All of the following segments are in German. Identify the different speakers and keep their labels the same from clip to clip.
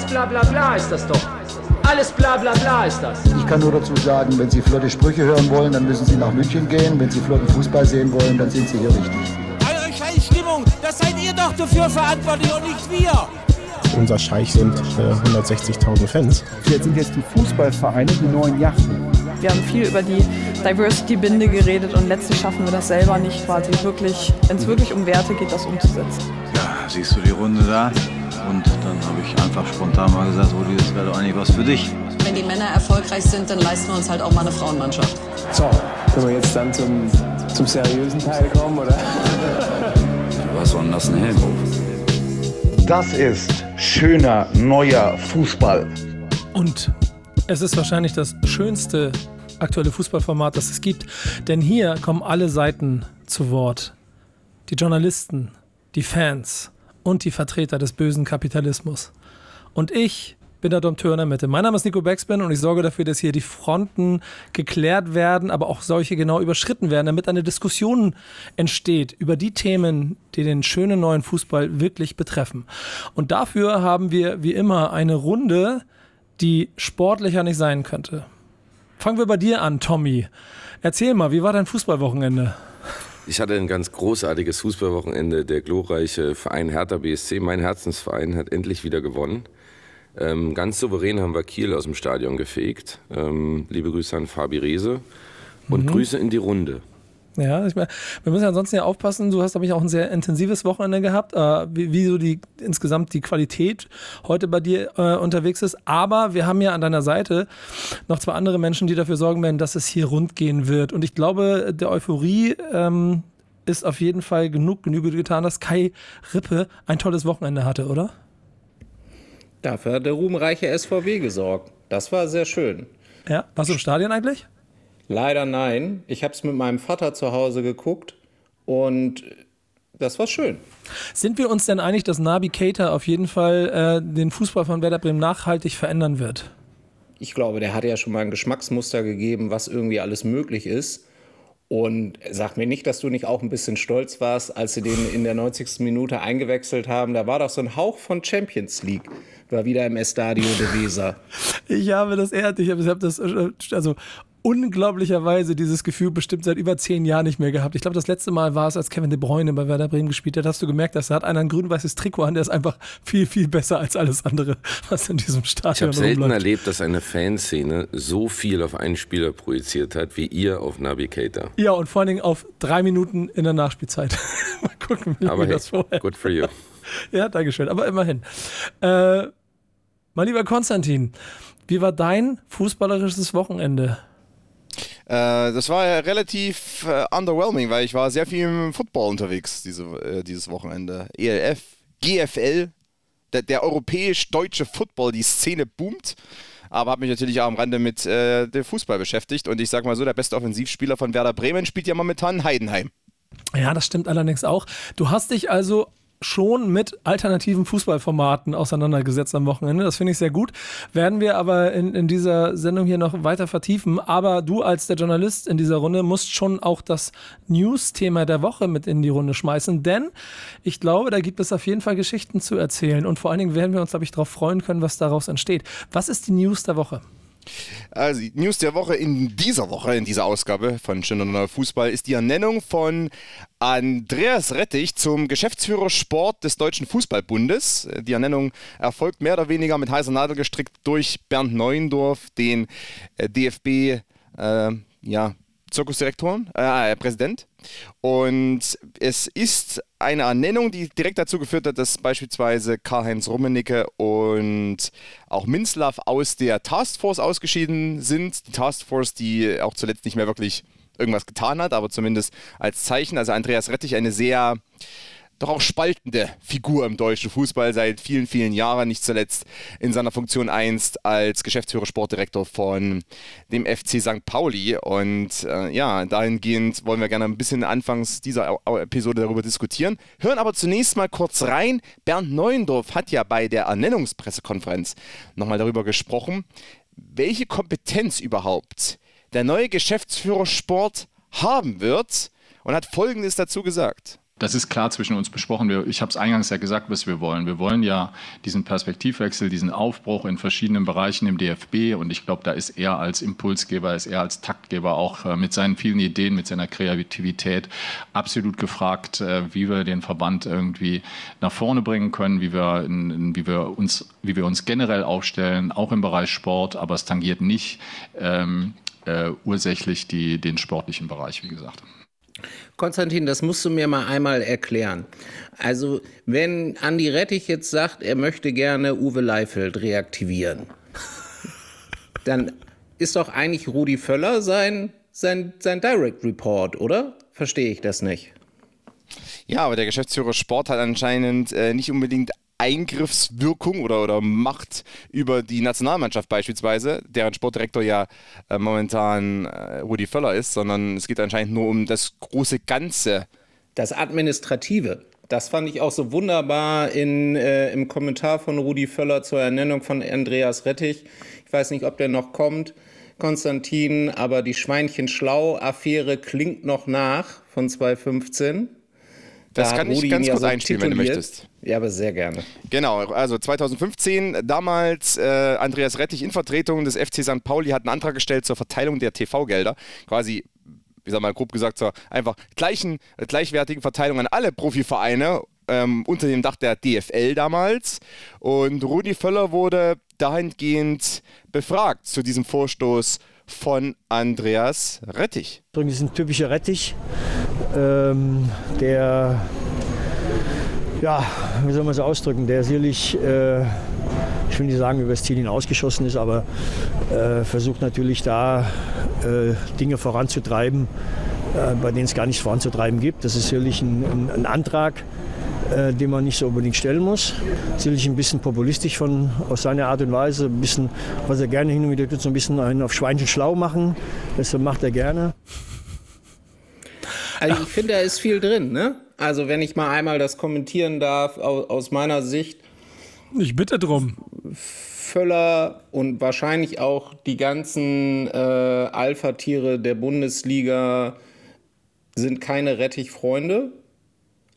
Speaker 1: Alles bla bla bla ist das doch. Alles bla bla bla ist das.
Speaker 2: Ich kann nur dazu sagen, wenn Sie flotte Sprüche hören wollen, dann müssen Sie nach München gehen. Wenn Sie flotten Fußball sehen wollen, dann sind Sie hier richtig.
Speaker 3: Eure scheiß Stimmung, das seid ihr doch dafür verantwortlich und nicht wir.
Speaker 4: Unser Scheich sind äh, 160.000 Fans.
Speaker 5: Jetzt sind jetzt die Fußballvereine die neuen Yachten.
Speaker 6: Wir haben viel über die Diversity-Binde geredet und letztlich schaffen wir das selber nicht quasi wirklich, wenn es wirklich um Werte geht, das umzusetzen.
Speaker 7: Ja, siehst du die Runde da? Und dann habe ich einfach spontan mal gesagt, Rudi, das wäre doch eigentlich was für dich.
Speaker 8: Wenn die Männer erfolgreich sind, dann leisten wir uns halt auch mal eine Frauenmannschaft.
Speaker 9: So, können wir jetzt dann zum, zum seriösen Teil kommen, oder?
Speaker 7: Was war denn das, Helm?
Speaker 10: Das ist schöner neuer Fußball.
Speaker 11: Und es ist wahrscheinlich das schönste aktuelle Fußballformat, das es gibt. Denn hier kommen alle Seiten zu Wort. Die Journalisten, die Fans und die Vertreter des bösen Kapitalismus. Und ich bin der Dompteur in der Mitte. Mein Name ist Nico Backspin und ich sorge dafür, dass hier die Fronten geklärt werden, aber auch solche genau überschritten werden, damit eine Diskussion entsteht über die Themen, die den schönen neuen Fußball wirklich betreffen. Und dafür haben wir wie immer eine Runde, die sportlicher nicht sein könnte. Fangen wir bei dir an, Tommy. Erzähl mal, wie war dein Fußballwochenende?
Speaker 12: Ich hatte ein ganz großartiges Fußballwochenende. Der glorreiche Verein Hertha BSC, mein Herzensverein, hat endlich wieder gewonnen. Ähm, ganz souverän haben wir Kiel aus dem Stadion gefegt. Ähm, liebe Grüße an Fabi Rehse und mhm. Grüße in die Runde.
Speaker 11: Ja, ich mein, wir müssen ansonsten ja aufpassen. Du hast, glaube ich, auch ein sehr intensives Wochenende gehabt, äh, wie, wie, so die insgesamt die Qualität heute bei dir äh, unterwegs ist. Aber wir haben ja an deiner Seite noch zwei andere Menschen, die dafür sorgen werden, dass es hier rund gehen wird. Und ich glaube, der Euphorie ähm, ist auf jeden Fall genug Genüge getan, dass Kai Rippe ein tolles Wochenende hatte, oder?
Speaker 13: Dafür hat der ruhmreiche SVW gesorgt. Das war sehr schön.
Speaker 11: Ja, warst du im Stadion eigentlich?
Speaker 13: Leider nein. Ich habe es mit meinem Vater zu Hause geguckt und das war schön.
Speaker 11: Sind wir uns denn einig, dass Nabi Keita auf jeden Fall äh, den Fußball von Werder Bremen nachhaltig verändern wird?
Speaker 13: Ich glaube, der hat ja schon mal ein Geschmacksmuster gegeben, was irgendwie alles möglich ist. Und sag mir nicht, dass du nicht auch ein bisschen stolz warst, als sie den in der 90. Minute eingewechselt haben. Da war doch so ein Hauch von Champions League. War wieder im Estadio de Weser.
Speaker 11: Ich habe das ehrlich, ich habe das, äh, also unglaublicherweise dieses Gefühl bestimmt seit über zehn Jahren nicht mehr gehabt. Ich glaube, das letzte Mal war es, als Kevin De Bruyne bei Werder Bremen gespielt hat. Hast du gemerkt, dass da hat einer ein grün-weißes Trikot an, der ist einfach viel, viel besser als alles andere, was in diesem Stadion
Speaker 12: Ich habe selten erlebt, dass eine Fanszene so viel auf einen Spieler projiziert hat, wie ihr auf Navigator.
Speaker 11: Ja, und vor allen Dingen auf drei Minuten in der Nachspielzeit. Mal gucken, wie
Speaker 12: Aber
Speaker 11: hey, das vorher.
Speaker 12: Good for you.
Speaker 11: ja, Dankeschön. Aber immerhin. Äh, mein lieber Konstantin, wie war dein fußballerisches Wochenende?
Speaker 14: Äh, das war ja relativ äh, underwhelming, weil ich war sehr viel im Football unterwegs diese, äh, dieses Wochenende. ELF, GFL, der, der europäisch-deutsche Football, die Szene boomt. Aber habe mich natürlich auch am Rande mit äh, dem Fußball beschäftigt. Und ich sage mal so, der beste Offensivspieler von Werder Bremen spielt ja momentan Heidenheim.
Speaker 11: Ja, das stimmt allerdings auch. Du hast dich also schon mit alternativen Fußballformaten auseinandergesetzt am Wochenende. Das finde ich sehr gut. Werden wir aber in, in dieser Sendung hier noch weiter vertiefen. Aber du als der Journalist in dieser Runde musst schon auch das News-Thema der Woche mit in die Runde schmeißen. Denn ich glaube, da gibt es auf jeden Fall Geschichten zu erzählen. Und vor allen Dingen werden wir uns, glaube ich, darauf freuen können, was daraus entsteht. Was ist die News der Woche?
Speaker 14: Also, News der Woche in dieser Woche, in dieser Ausgabe von Schöner Neuer Fußball, ist die Ernennung von Andreas Rettich zum Geschäftsführer Sport des Deutschen Fußballbundes. Die Ernennung erfolgt mehr oder weniger mit heißer Nadel gestrickt durch Bernd Neuendorf, den äh, DFB äh, ja, Zirkusdirektor, äh, Präsident. Und es ist eine Ernennung, die direkt dazu geführt hat, dass beispielsweise Karl-Heinz Rummenigge und auch Minzlaff aus der Taskforce ausgeschieden sind. Die Taskforce, die auch zuletzt nicht mehr wirklich irgendwas getan hat, aber zumindest als Zeichen. Also Andreas Rettich, eine sehr doch auch spaltende Figur im deutschen Fußball seit vielen, vielen Jahren, nicht zuletzt in seiner Funktion einst als Geschäftsführer Sportdirektor von dem FC St. Pauli. Und äh, ja, dahingehend wollen wir gerne ein bisschen anfangs dieser Episode darüber diskutieren. Hören aber zunächst mal kurz rein. Bernd Neuendorf hat ja bei der Ernennungspressekonferenz nochmal darüber gesprochen, welche Kompetenz überhaupt der neue Geschäftsführer Sport haben wird und hat Folgendes dazu gesagt.
Speaker 15: Das ist klar zwischen uns besprochen. Ich habe es eingangs ja gesagt, was wir wollen. Wir wollen ja diesen Perspektivwechsel, diesen Aufbruch in verschiedenen Bereichen im DFB. Und ich glaube, da ist er als Impulsgeber, ist er als Taktgeber auch äh, mit seinen vielen Ideen, mit seiner Kreativität absolut gefragt, äh, wie wir den Verband irgendwie nach vorne bringen können, wie wir, wie wir, uns, wie wir uns generell aufstellen, auch im Bereich Sport. Aber es tangiert nicht ähm, äh, ursächlich die, den sportlichen Bereich, wie gesagt.
Speaker 13: Konstantin, das musst du mir mal einmal erklären. Also, wenn Andi Rettich jetzt sagt, er möchte gerne Uwe Leifeld reaktivieren, dann ist doch eigentlich Rudi Völler sein, sein, sein Direct Report, oder? Verstehe ich das nicht.
Speaker 14: Ja, aber der Geschäftsführer Sport hat anscheinend äh, nicht unbedingt Eingriffswirkung oder, oder Macht über die Nationalmannschaft beispielsweise, deren Sportdirektor ja äh, momentan äh, Rudi Völler ist, sondern es geht anscheinend nur um das große Ganze.
Speaker 13: Das Administrative. Das fand ich auch so wunderbar in, äh, im Kommentar von Rudi Völler zur Ernennung von Andreas Rettich. Ich weiß nicht, ob der noch kommt, Konstantin, aber die Schweinchen-Schlau-Affäre klingt noch nach von 2015.
Speaker 14: Das da kann ich ganz kurz so einspielen, wenn du möchtest.
Speaker 13: Ja, aber sehr gerne.
Speaker 14: Genau, also 2015, damals äh, Andreas Rettich in Vertretung des FC St. Pauli hat einen Antrag gestellt zur Verteilung der TV-Gelder. Quasi, wie sag mal, grob gesagt, zur einfach gleichen, gleichwertigen Verteilung an alle Profivereine ähm, unter dem Dach der DFL damals. Und Rudi Völler wurde dahingehend befragt zu diesem Vorstoß von Andreas Rettich.
Speaker 16: Das ist ein typischer Rettich, ähm, der, ja, wie soll man es ausdrücken, der sicherlich, äh, ich will nicht sagen, über das Ziel hinausgeschossen ist, aber äh, versucht natürlich da äh, Dinge voranzutreiben, äh, bei denen es gar nichts voranzutreiben gibt. Das ist sicherlich ein, ein, ein Antrag, äh, den man nicht so unbedingt stellen muss. Sicherlich ein bisschen populistisch von, aus seiner Art und Weise, ein bisschen, was er gerne hin und wieder tut, so ein bisschen einen auf Schweinchen schlau machen. Das macht er gerne.
Speaker 13: Also ich finde, da ist viel drin. Ne? Also wenn ich mal einmal das kommentieren darf, aus, meiner Sicht.
Speaker 11: Ich bitte drum.
Speaker 13: Völler und wahrscheinlich auch die ganzen äh, Alpha-Tiere der Bundesliga sind keine Rettichfreunde.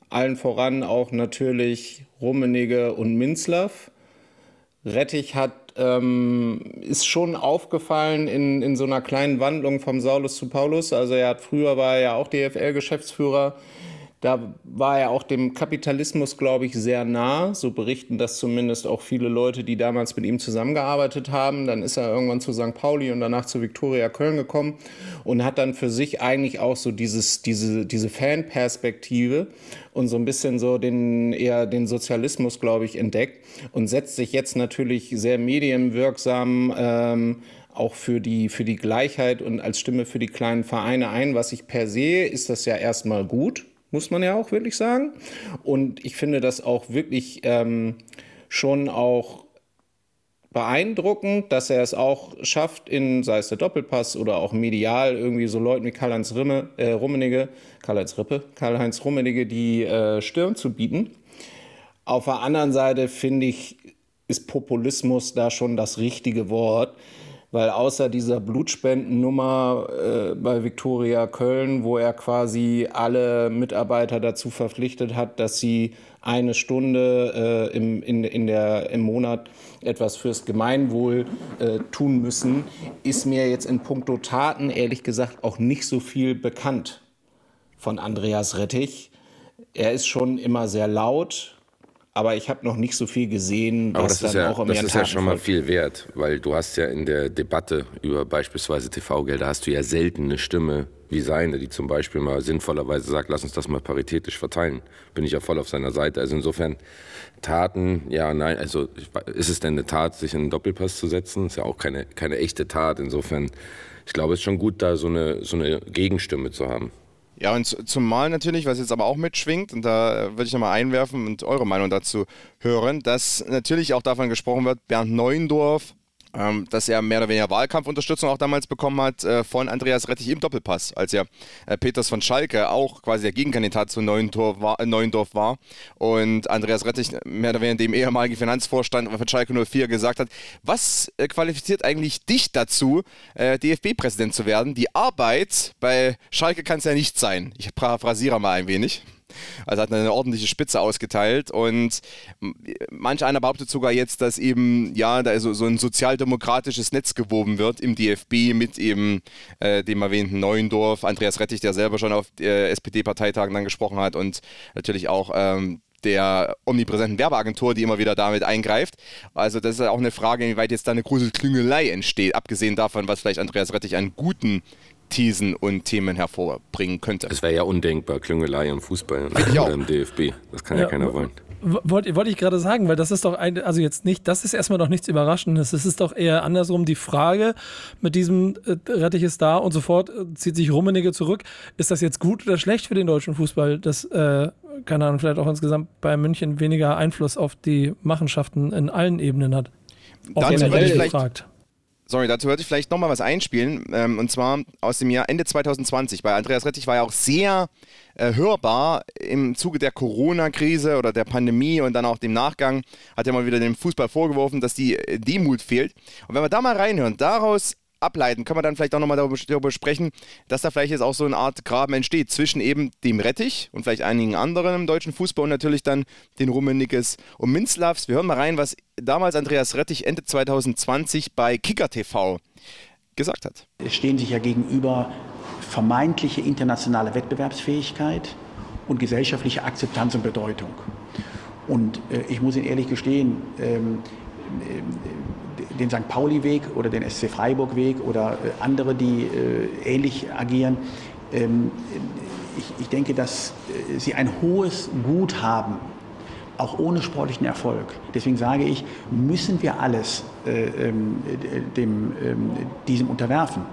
Speaker 13: Allen voran auch natürlich Rummenigge und Minzlaff. Rettich hat, ähm, ist schon aufgefallen in, in so einer kleinen Wandlung vom Saulus zu Paulus. Also er hat früher war er ja auch DFL-Geschäftsführer. Da war er auch dem Kapitalismus, glaube ich, sehr nah. So berichten das zumindest auch viele Leute, die damals mit ihm zusammengearbeitet haben. Dann ist er irgendwann zu St. Pauli und danach zu Viktoria Köln gekommen und hat dann für sich eigentlich auch so dieses, diese, diese Fanperspektive und so ein bisschen so den, eher den Sozialismus, glaube ich, entdeckt und setzt sich jetzt natürlich sehr medienwirksam ähm, auch für die, für die Gleichheit und als Stimme für die kleinen Vereine ein, was ich per se ist das ja erstmal gut muss man ja auch wirklich sagen. Und ich finde das auch wirklich ähm, schon auch beeindruckend, dass er es auch schafft, in, sei es der Doppelpass oder auch medial, irgendwie so Leuten wie Karl-Heinz äh, Rummenigge, Karl-Heinz Rippe, Karl-Heinz Rummenigge die äh, Stirn zu bieten. Auf der anderen Seite finde ich, ist Populismus da schon das richtige Wort weil außer dieser Blutspendennummer äh, bei Viktoria Köln, wo er quasi alle Mitarbeiter dazu verpflichtet hat, dass sie eine Stunde äh, im, in, in der, im Monat etwas fürs Gemeinwohl äh, tun müssen, ist mir jetzt in puncto Taten ehrlich gesagt auch nicht so viel bekannt von Andreas Rettich. Er ist schon immer sehr laut, aber ich habe noch nicht so viel gesehen,
Speaker 12: was dann ja, auch im Das ist ja schon mal viel wert, weil du hast ja in der Debatte über beispielsweise TV-Gelder hast du ja selten eine Stimme wie seine, die zum Beispiel mal sinnvollerweise sagt, lass uns das mal paritätisch verteilen. Bin ich ja voll auf seiner Seite. Also insofern Taten, ja, nein, also ist es denn eine Tat, sich in einen Doppelpass zu setzen? Ist ja auch keine, keine echte Tat. Insofern, ich glaube, es ist schon gut, da so eine, so eine Gegenstimme zu haben.
Speaker 14: Ja, und zumal natürlich, was jetzt aber auch mitschwingt, und da würde ich nochmal einwerfen und eure Meinung dazu hören, dass natürlich auch davon gesprochen wird, Bernd Neuendorf ähm, dass er mehr oder weniger Wahlkampfunterstützung auch damals bekommen hat äh, von Andreas Rettich im Doppelpass, als ja äh, Peters von Schalke auch quasi der Gegenkandidat zu Neuendorf war, äh, Neuendorf war und Andreas Rettich mehr oder weniger dem ehemaligen Finanzvorstand von Schalke 04 gesagt hat, was äh, qualifiziert eigentlich dich dazu, äh, DFB-Präsident zu werden? Die Arbeit bei Schalke kann es ja nicht sein. Ich paraphrasiere mal ein wenig. Also hat eine ordentliche Spitze ausgeteilt und manch einer behauptet sogar jetzt, dass eben ja da so, so ein sozialdemokratisches Netz gewoben wird im DFB mit eben äh, dem erwähnten Neuendorf, Andreas Rettich, der selber schon auf äh, SPD-Parteitagen dann gesprochen hat und natürlich auch ähm, der omnipräsenten Werbeagentur, die immer wieder damit eingreift. Also das ist auch eine Frage, inwieweit jetzt da eine große Klüngelei entsteht, abgesehen davon, was vielleicht Andreas Rettich an guten Thesen und Themen hervorbringen könnte.
Speaker 12: Es wäre ja undenkbar, Klüngelei im Fußball oder im DFB. Das kann ja, ja keiner wollen.
Speaker 11: Wollte wollt ich gerade sagen, weil das ist doch ein, also jetzt nicht, das ist erstmal noch nichts Überraschendes. Es ist doch eher andersrum die Frage mit diesem äh, Rettich ist da und sofort äh, zieht sich Rummenigge zurück. Ist das jetzt gut oder schlecht für den deutschen Fußball, dass, äh, keine Ahnung, vielleicht auch insgesamt bei München weniger Einfluss auf die Machenschaften in allen Ebenen hat?
Speaker 14: Auch Dazu wenn man gefragt. Sorry, dazu würde ich vielleicht nochmal was einspielen. Ähm, und zwar aus dem Jahr Ende 2020. Bei Andreas Rettich war ja auch sehr äh, hörbar im Zuge der Corona-Krise oder der Pandemie und dann auch dem Nachgang hat er mal wieder dem Fußball vorgeworfen, dass die äh, Demut fehlt. Und wenn wir da mal reinhören, daraus ableiten, können wir dann vielleicht auch nochmal darüber, sprechen, dass da vielleicht jetzt auch so eine Art Graben entsteht zwischen eben dem Rettich und vielleicht einigen anderen im deutschen Fußball und natürlich dann den Rummeniges und Minzlavs. Wir hören mal rein, was damals Andreas Rettich Ende 2020 bei Kicker TV gesagt hat.
Speaker 17: Es stehen sich ja gegenüber vermeintliche internationale Wettbewerbsfähigkeit und gesellschaftliche Akzeptanz und Bedeutung. Und äh, ich muss Ihnen ehrlich gestehen, ähm, äh, den St. Pauli-Weg oder den SC Freiburg-Weg oder äh, andere, die äh, ähnlich agieren, ähm, ich, denke, dass äh, sie ein hohes Gut haben, auch ohne sportlichen Erfolg. Deswegen sage ich, müssen wir alles äh, ähm, ähm, diesem unterwerfen.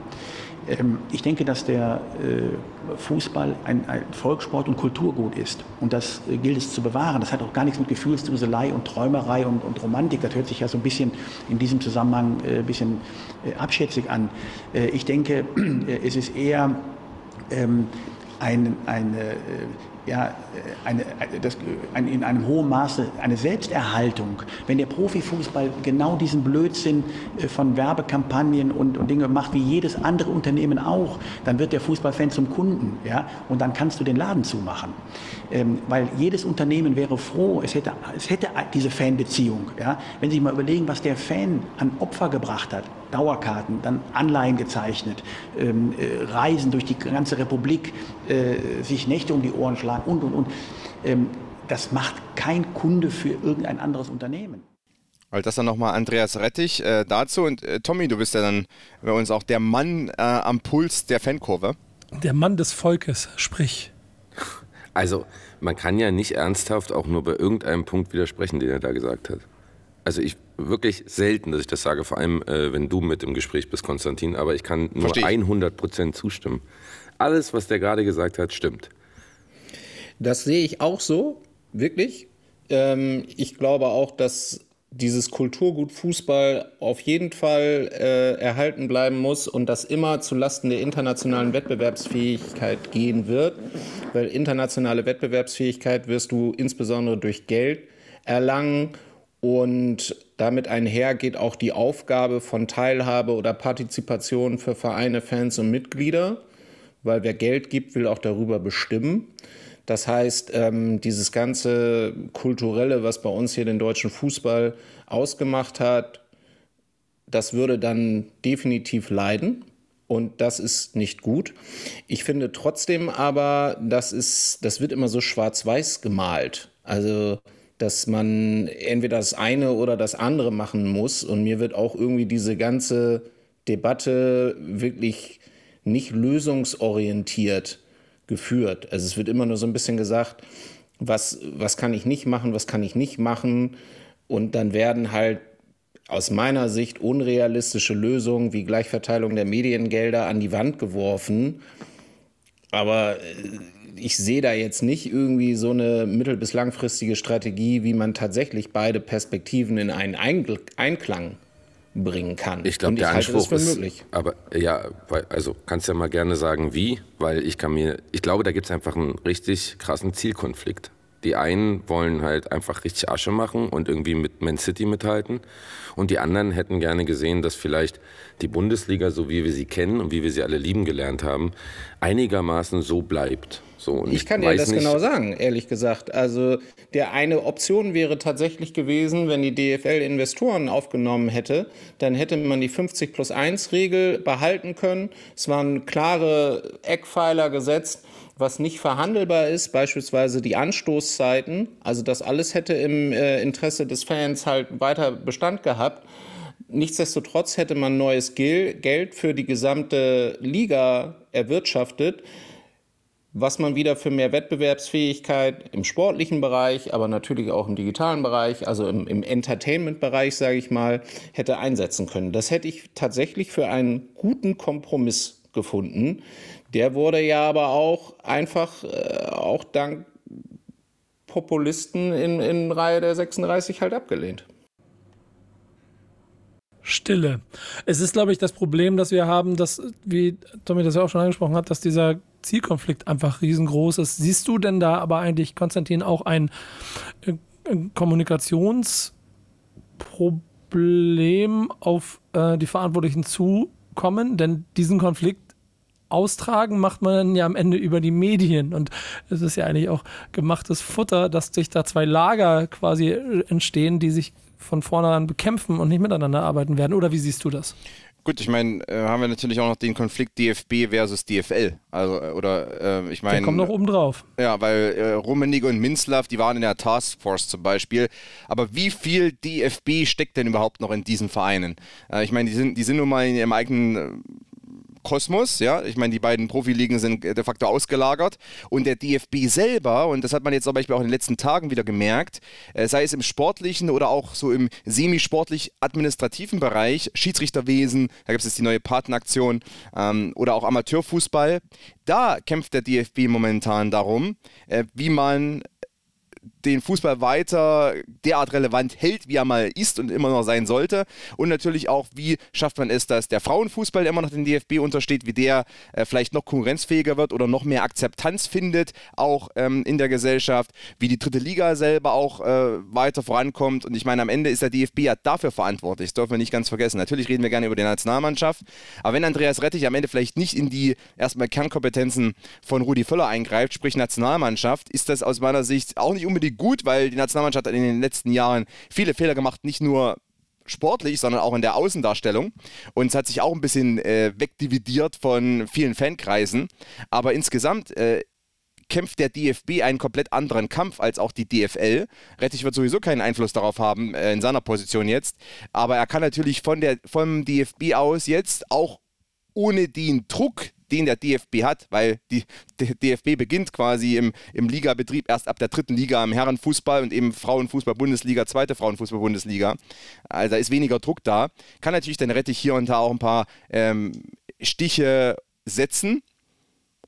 Speaker 17: Ähm, ich denke, dass der äh, Fußball ein, Volkssport und Kulturgut ist. Und das äh, gilt es zu bewahren. Das hat auch gar nichts mit Gefühlsduselei und Träumerei und, und Romantik. Das hört sich ja so ein bisschen in diesem Zusammenhang äh, ein bisschen abschätzig an. Ich denke, es ist eher ähm, ein, eine ja, äh, eine, äh, das, ein, in einem hohen Maße eine Selbsterhaltung. Wenn der Profifußball genau diesen Blödsinn äh, von Werbekampagnen und, und Dinge macht, wie jedes andere Unternehmen auch, dann wird der Fußballfan zum Kunden. Ja? Und dann kannst du den Laden zumachen. Ähm, weil jedes Unternehmen wäre froh, es hätte, es hätte diese Fanbeziehung. Ja? Wenn Sie sich mal überlegen, was der Fan an Opfer gebracht hat, Dauerkarten, dann Anleihen gezeichnet, ähm, äh, Reisen durch die ganze Republik, äh, sich Nächte um die Ohren schlagen und, und, und. Ähm, das macht kein Kunde für irgendein anderes Unternehmen.
Speaker 14: Weil das dann nochmal Andreas Rettich äh, dazu. Und äh, Tommy, du bist ja dann bei uns auch der Mann äh, am Puls der Fankurve.
Speaker 11: Der Mann des Volkes, sprich.
Speaker 12: Also, man kann ja nicht ernsthaft auch nur bei irgendeinem Punkt widersprechen, den er da gesagt hat. Also ich wirklich selten, dass ich das sage, vor allem äh, wenn du mit im Gespräch bist, Konstantin, aber ich kann nur Versteh. 100 Prozent zustimmen. Alles, was der gerade gesagt hat, stimmt.
Speaker 13: Das sehe ich auch so, wirklich. Ähm, ich glaube auch, dass dieses Kulturgut Fußball auf jeden Fall äh, erhalten bleiben muss und das immer zulasten der internationalen Wettbewerbsfähigkeit gehen wird, weil internationale Wettbewerbsfähigkeit wirst du insbesondere durch Geld erlangen und damit einher geht auch die Aufgabe von Teilhabe oder Partizipation für Vereine, Fans und Mitglieder, weil wer Geld gibt, will auch darüber bestimmen. Das heißt, ähm, dieses ganze Kulturelle, was bei uns hier den deutschen Fußball ausgemacht hat, das würde dann definitiv leiden. Und das ist nicht gut. Ich finde trotzdem aber, das, ist, das wird immer so schwarz-weiß gemalt. Also dass man entweder das eine oder das andere machen muss. Und mir wird auch irgendwie diese ganze Debatte wirklich nicht lösungsorientiert geführt. Also es wird immer nur so ein bisschen gesagt, was, was kann ich nicht machen, was kann ich nicht machen. Und dann werden halt aus meiner Sicht unrealistische Lösungen wie Gleichverteilung der Mediengelder an die Wand geworfen. Aber äh, ich sehe da jetzt nicht irgendwie so eine mittel- bis langfristige Strategie, wie man tatsächlich beide Perspektiven in einen Einklang bringen kann.
Speaker 12: Ich glaube, der Anspruch ist, möglich. aber ja, also kannst ja mal gerne sagen, wie, weil ich kann mir, ich glaube, da gibt es einfach einen richtig krassen Zielkonflikt. Die einen wollen halt einfach richtig Asche machen und irgendwie mit Man City mithalten. Und die anderen hätten gerne gesehen, dass vielleicht die Bundesliga, so wie wir sie kennen und wie wir sie alle lieben gelernt haben, einigermaßen so bleibt So,
Speaker 13: ich, kann dir das nicht, genau sagen, ehrlich gesagt. Also der eine Option wäre tatsächlich gewesen, wenn die DFL Investoren aufgenommen hätte, dann hätte man die 50 plus 1 Regel behalten können. Es waren klare Eckpfeiler gesetzt, was nicht verhandelbar ist, beispielsweise die Anstoßzeiten. Also das alles hätte im äh, Interesse des Fans halt weiter Bestand gehabt. Nichtsdestotrotz hätte man neues Geld für die gesamte Liga erwirtschaftet was man wieder für mehr Wettbewerbsfähigkeit im sportlichen Bereich, aber natürlich auch im digitalen Bereich, also im, im Entertainment-Bereich, sage ich mal, hätte einsetzen können. Das hätte ich tatsächlich für einen guten Kompromiss gefunden. Der wurde ja aber auch einfach, äh, auch dank Populisten in, in Reihe der 36 halt abgelehnt.
Speaker 11: Stille. Es ist, glaube ich, das Problem, das wir haben, dass, wie Tommy das ja auch schon angesprochen hat, dass dieser Zielkonflikt einfach riesengroß ist. Siehst du denn da aber eigentlich, Konstantin, auch ein, äh, Kommunikationsproblem auf äh, die Verantwortlichen zukommen? Denn diesen Konflikt austragen macht man ja am Ende über die Medien. Und es ist ja eigentlich auch gemachtes Futter, dass sich da zwei Lager quasi entstehen, die sich von vornherein bekämpfen und nicht miteinander arbeiten werden. Oder wie siehst du das?
Speaker 14: Gut, ich meine, äh, haben wir natürlich auch noch den Konflikt DFB versus DFL. Also, äh, oder äh, ich meine. Der
Speaker 11: kommt noch oben drauf.
Speaker 14: Ja, weil äh, Rummenigge und Minzlaff, die waren in der Taskforce zum Beispiel. Aber wie viel DFB steckt denn überhaupt noch in diesen Vereinen? Äh, ich meine, die sind, die sind nun mal in ihrem eigenen äh, Kosmos, ja. Ich meine, die beiden Profiligen sind de facto ausgelagert. Und der DFB selber, und das hat man jetzt zum Beispiel auch in den letzten Tagen wieder gemerkt, äh, sei es im sportlichen oder auch so im semisportlich-administrativen Bereich, Schiedsrichterwesen, da gibt es jetzt die neue Patenaktion, ähm, oder auch Amateurfußball, da kämpft der DFB momentan darum, äh, wie man den Fußball weiter derart relevant hält, wie er mal ist und immer noch sein sollte. Und natürlich auch, wie schafft man es, dass der Frauenfußball, der immer noch den DFB untersteht, wie der äh, vielleicht noch konkurrenzfähiger wird oder noch mehr Akzeptanz findet, auch ähm, in der Gesellschaft, wie die dritte Liga selber auch äh, weiter vorankommt. Und ich meine, am Ende ist der DFB ja dafür verantwortlich. Das dürfen wir nicht ganz vergessen. Natürlich reden wir gerne über die Nationalmannschaft, aber wenn Andreas Rettich am Ende vielleicht nicht in die erstmal Kernkompetenzen von Rudi Völler eingreift, sprich Nationalmannschaft, ist das aus meiner Sicht auch nicht unbedingt gut, weil die Nationalmannschaft hat in den letzten Jahren viele Fehler gemacht, nicht nur sportlich, sondern auch in der Außendarstellung. Und es hat sich auch ein bisschen äh, wegdividiert von vielen Fankreisen. Aber insgesamt äh, kämpft der DFB einen komplett anderen Kampf als auch die DFL. Rettich wird sowieso keinen Einfluss darauf haben äh, in seiner Position jetzt. Aber er kann natürlich von der, vom DFB aus jetzt auch ohne den Druck, den der DFB hat, weil die, der DFB beginnt quasi im, im Ligabetrieb erst ab der dritten Liga im Herrenfußball und eben Frauenfußball-Bundesliga, zweite Frauenfußball-Bundesliga. Also da ist weniger Druck da. Kann natürlich dann Rettich hier und da auch ein paar ähm, Stiche setzen.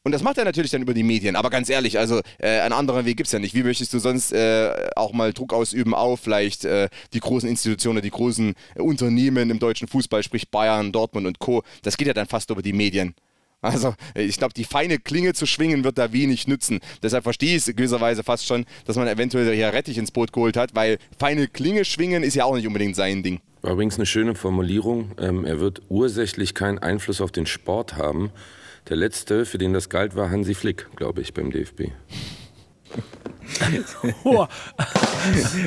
Speaker 14: Und das macht er natürlich dann über die Medien. Aber ganz ehrlich, also äh, einen anderen Weg gibt es ja nicht. Wie möchtest du sonst äh, auch mal Druck ausüben auf vielleicht äh, die großen Institutionen, die großen Unternehmen im deutschen Fußball, sprich Bayern, Dortmund und Co. Das geht ja dann fast über die Medien. Also ich glaube, die feine Klinge zu schwingen wird da wenig nützen. Deshalb verstehe ich es gewisserweise fast schon, dass man eventuell hier Rettich ins Boot geholt hat, weil feine Klinge schwingen ist ja auch nicht unbedingt sein Ding.
Speaker 12: War übrigens eine schöne Formulierung. Ähm, er wird ursächlich keinen Einfluss auf den Sport haben. Der letzte, für den das galt, war Hansi Flick, glaube ich, beim DFB.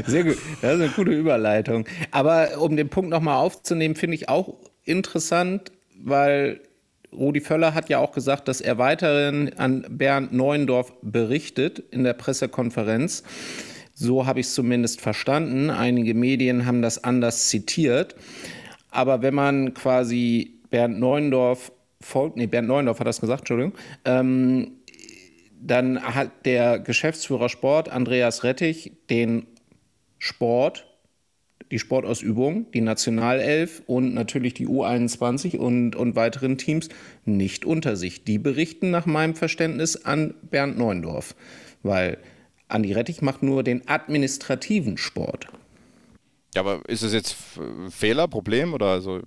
Speaker 13: Sehr gut, das ist eine gute Überleitung. Aber um den Punkt nochmal aufzunehmen, finde ich auch interessant, weil Rudi Völler hat ja auch gesagt, dass er weiterhin an Bernd Neuendorf berichtet in der Pressekonferenz. So habe ich es zumindest verstanden. Einige Medien haben das anders zitiert. Aber wenn man quasi Bernd Neuendorf folgt, nee, Bernd Neuendorf hat das gesagt, Entschuldigung, ähm, dann hat der Geschäftsführer Sport, Andreas Rettich, den Sport die Sportausübung, die Nationalelf und natürlich die U21 und, und weiteren Teams nicht unter sich. Die berichten nach meinem Verständnis an Bernd Neuendorf, weil Andi Rettich macht nur den administrativen Sport.
Speaker 14: Ja, aber ist es jetzt Fehler, Problem oder also?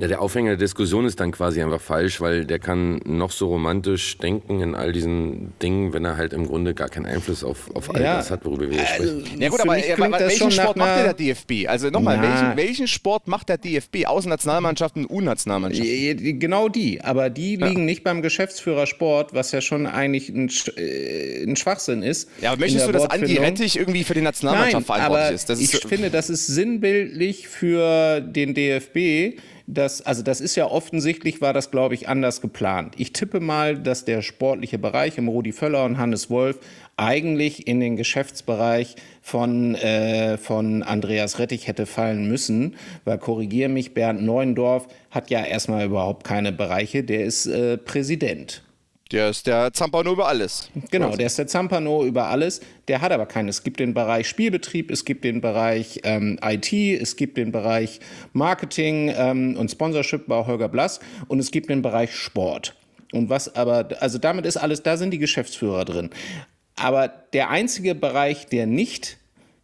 Speaker 12: Ja, der Aufhänger der Diskussion ist dann quasi einfach falsch, weil der kann noch so romantisch denken in all diesen Dingen, wenn er halt im Grunde gar keinen Einfluss auf, auf all
Speaker 13: Ja.
Speaker 12: das hat, worüber wir hier
Speaker 13: Also,
Speaker 12: sprechen.
Speaker 14: Ja gut,
Speaker 13: Für
Speaker 14: aber äh,
Speaker 13: das
Speaker 14: welchen
Speaker 13: schon
Speaker 14: Sport macht der DFB? Also nochmal, welchen, welchen Sport macht der DFB außer Nationalmannschaften und U-Nationalmannschaften?
Speaker 13: Genau die, aber die liegen nicht beim Geschäftsführer Sport, was ja schon eigentlich ein, Sch- äh, ein Schwachsinn ist.
Speaker 14: Ja, aber möchtest du, dass Andi. Rettich irgendwie für die Nationalmannschaft
Speaker 13: Nein,
Speaker 14: verantwortlich
Speaker 13: aber
Speaker 14: ist? Das
Speaker 13: ich
Speaker 14: ist
Speaker 13: finde, das ist sinnbildlich für den DFB. Das, also das ist ja offensichtlich, war das, glaube ich, anders geplant. Ich tippe mal, dass der sportliche Bereich im Rudi Völler und Hannes Wolf eigentlich in den Geschäftsbereich von, äh, von Andreas Rettich hätte fallen müssen, weil korrigiere mich, Bernd Neuendorf hat ja erstmal überhaupt keine Bereiche, der ist äh, Präsident.
Speaker 14: Der ist der Zampano über alles.
Speaker 13: Genau, der ist der Zampano über alles. Der hat aber keinen. Es gibt den Bereich Spielbetrieb, es gibt den Bereich ähm, IT, es gibt den Bereich Marketing ähm, und Sponsorship bei Holger Blass und es gibt den Bereich Sport. Und was aber, also damit ist alles, da sind die Geschäftsführer drin. Aber der einzige Bereich, der nicht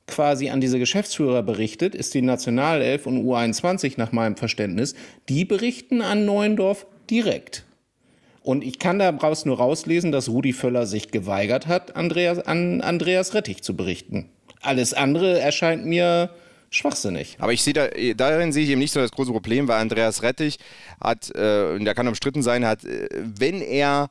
Speaker 13: quasi an diese Geschäftsführer berichtet, ist die Nationalelf und U21 nach meinem Verständnis. Die berichten an Neuendorf direkt. Und ich kann daraus nur rauslesen, dass Rudi Völler sich geweigert hat, Andreas, an Andreas Rettich zu berichten. Alles andere erscheint mir schwachsinnig.
Speaker 14: Aber ich sehe da, darin sehe ich eben nicht so das große Problem, weil Andreas Rettich hat, äh, und der kann umstritten sein, hat, äh, wenn er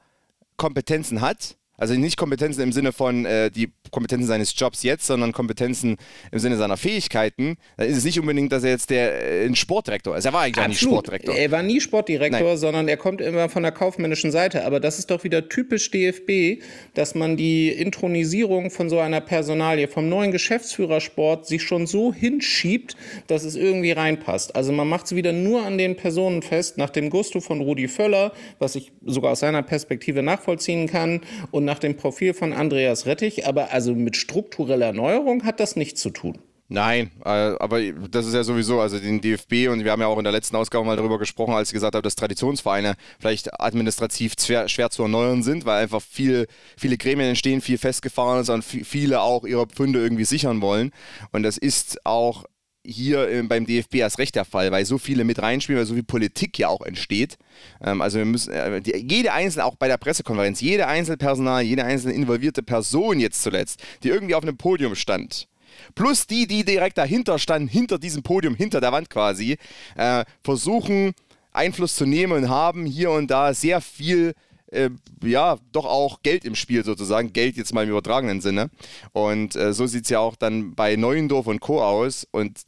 Speaker 14: Kompetenzen hat, also nicht Kompetenzen im Sinne von äh, die Kompetenzen seines Jobs jetzt, sondern Kompetenzen im Sinne seiner Fähigkeiten, dann ist es nicht unbedingt, dass er jetzt der äh, ein Sportdirektor ist. Er war eigentlich auch nicht
Speaker 13: Absolut.
Speaker 14: Sportdirektor.
Speaker 13: Er war nie Sportdirektor,
Speaker 14: Nein.
Speaker 13: sondern er kommt immer von der kaufmännischen Seite. Aber das ist doch wieder typisch DFB, dass man die Intronisierung von so einer Personalie vom neuen Geschäftsführersport sich schon so hinschiebt, dass es irgendwie reinpasst. Also man macht es wieder nur an den Personen fest, nach dem Gusto von Rudi Völler, was ich sogar aus seiner Perspektive nachvollziehen kann, und nach dem Profil von Andreas Rettich. Aber also mit struktureller Erneuerung hat das nichts zu tun.
Speaker 14: Nein, äh, aber das ist ja sowieso, also den DFB und wir haben ja auch in der letzten Ausgabe mal darüber gesprochen, als ich gesagt habe, dass Traditionsvereine vielleicht administrativ schwer, zu erneuern sind, weil einfach viel, viele Gremien entstehen, viel festgefahren ist und vi- viele auch ihre Pfünde irgendwie sichern wollen. Und das ist auch hier äh, beim DFB erst recht der Fall, weil so viele mit reinspielen, weil so viel Politik ja auch entsteht. Ähm, also wir müssen, äh, jede einzelne, auch bei der Pressekonferenz, jede einzelne Personal, jede einzelne involvierte Person jetzt zuletzt, die irgendwie auf einem Podium stand, plus die, die direkt dahinter standen, hinter diesem Podium, hinter der Wand quasi, äh, versuchen Einfluss zu nehmen und haben hier und da sehr viel äh, ja, doch auch Geld im Spiel sozusagen. Geld jetzt mal im übertragenen Sinne. Und äh, so sieht es ja auch dann bei Neuendorf und Co. aus. Und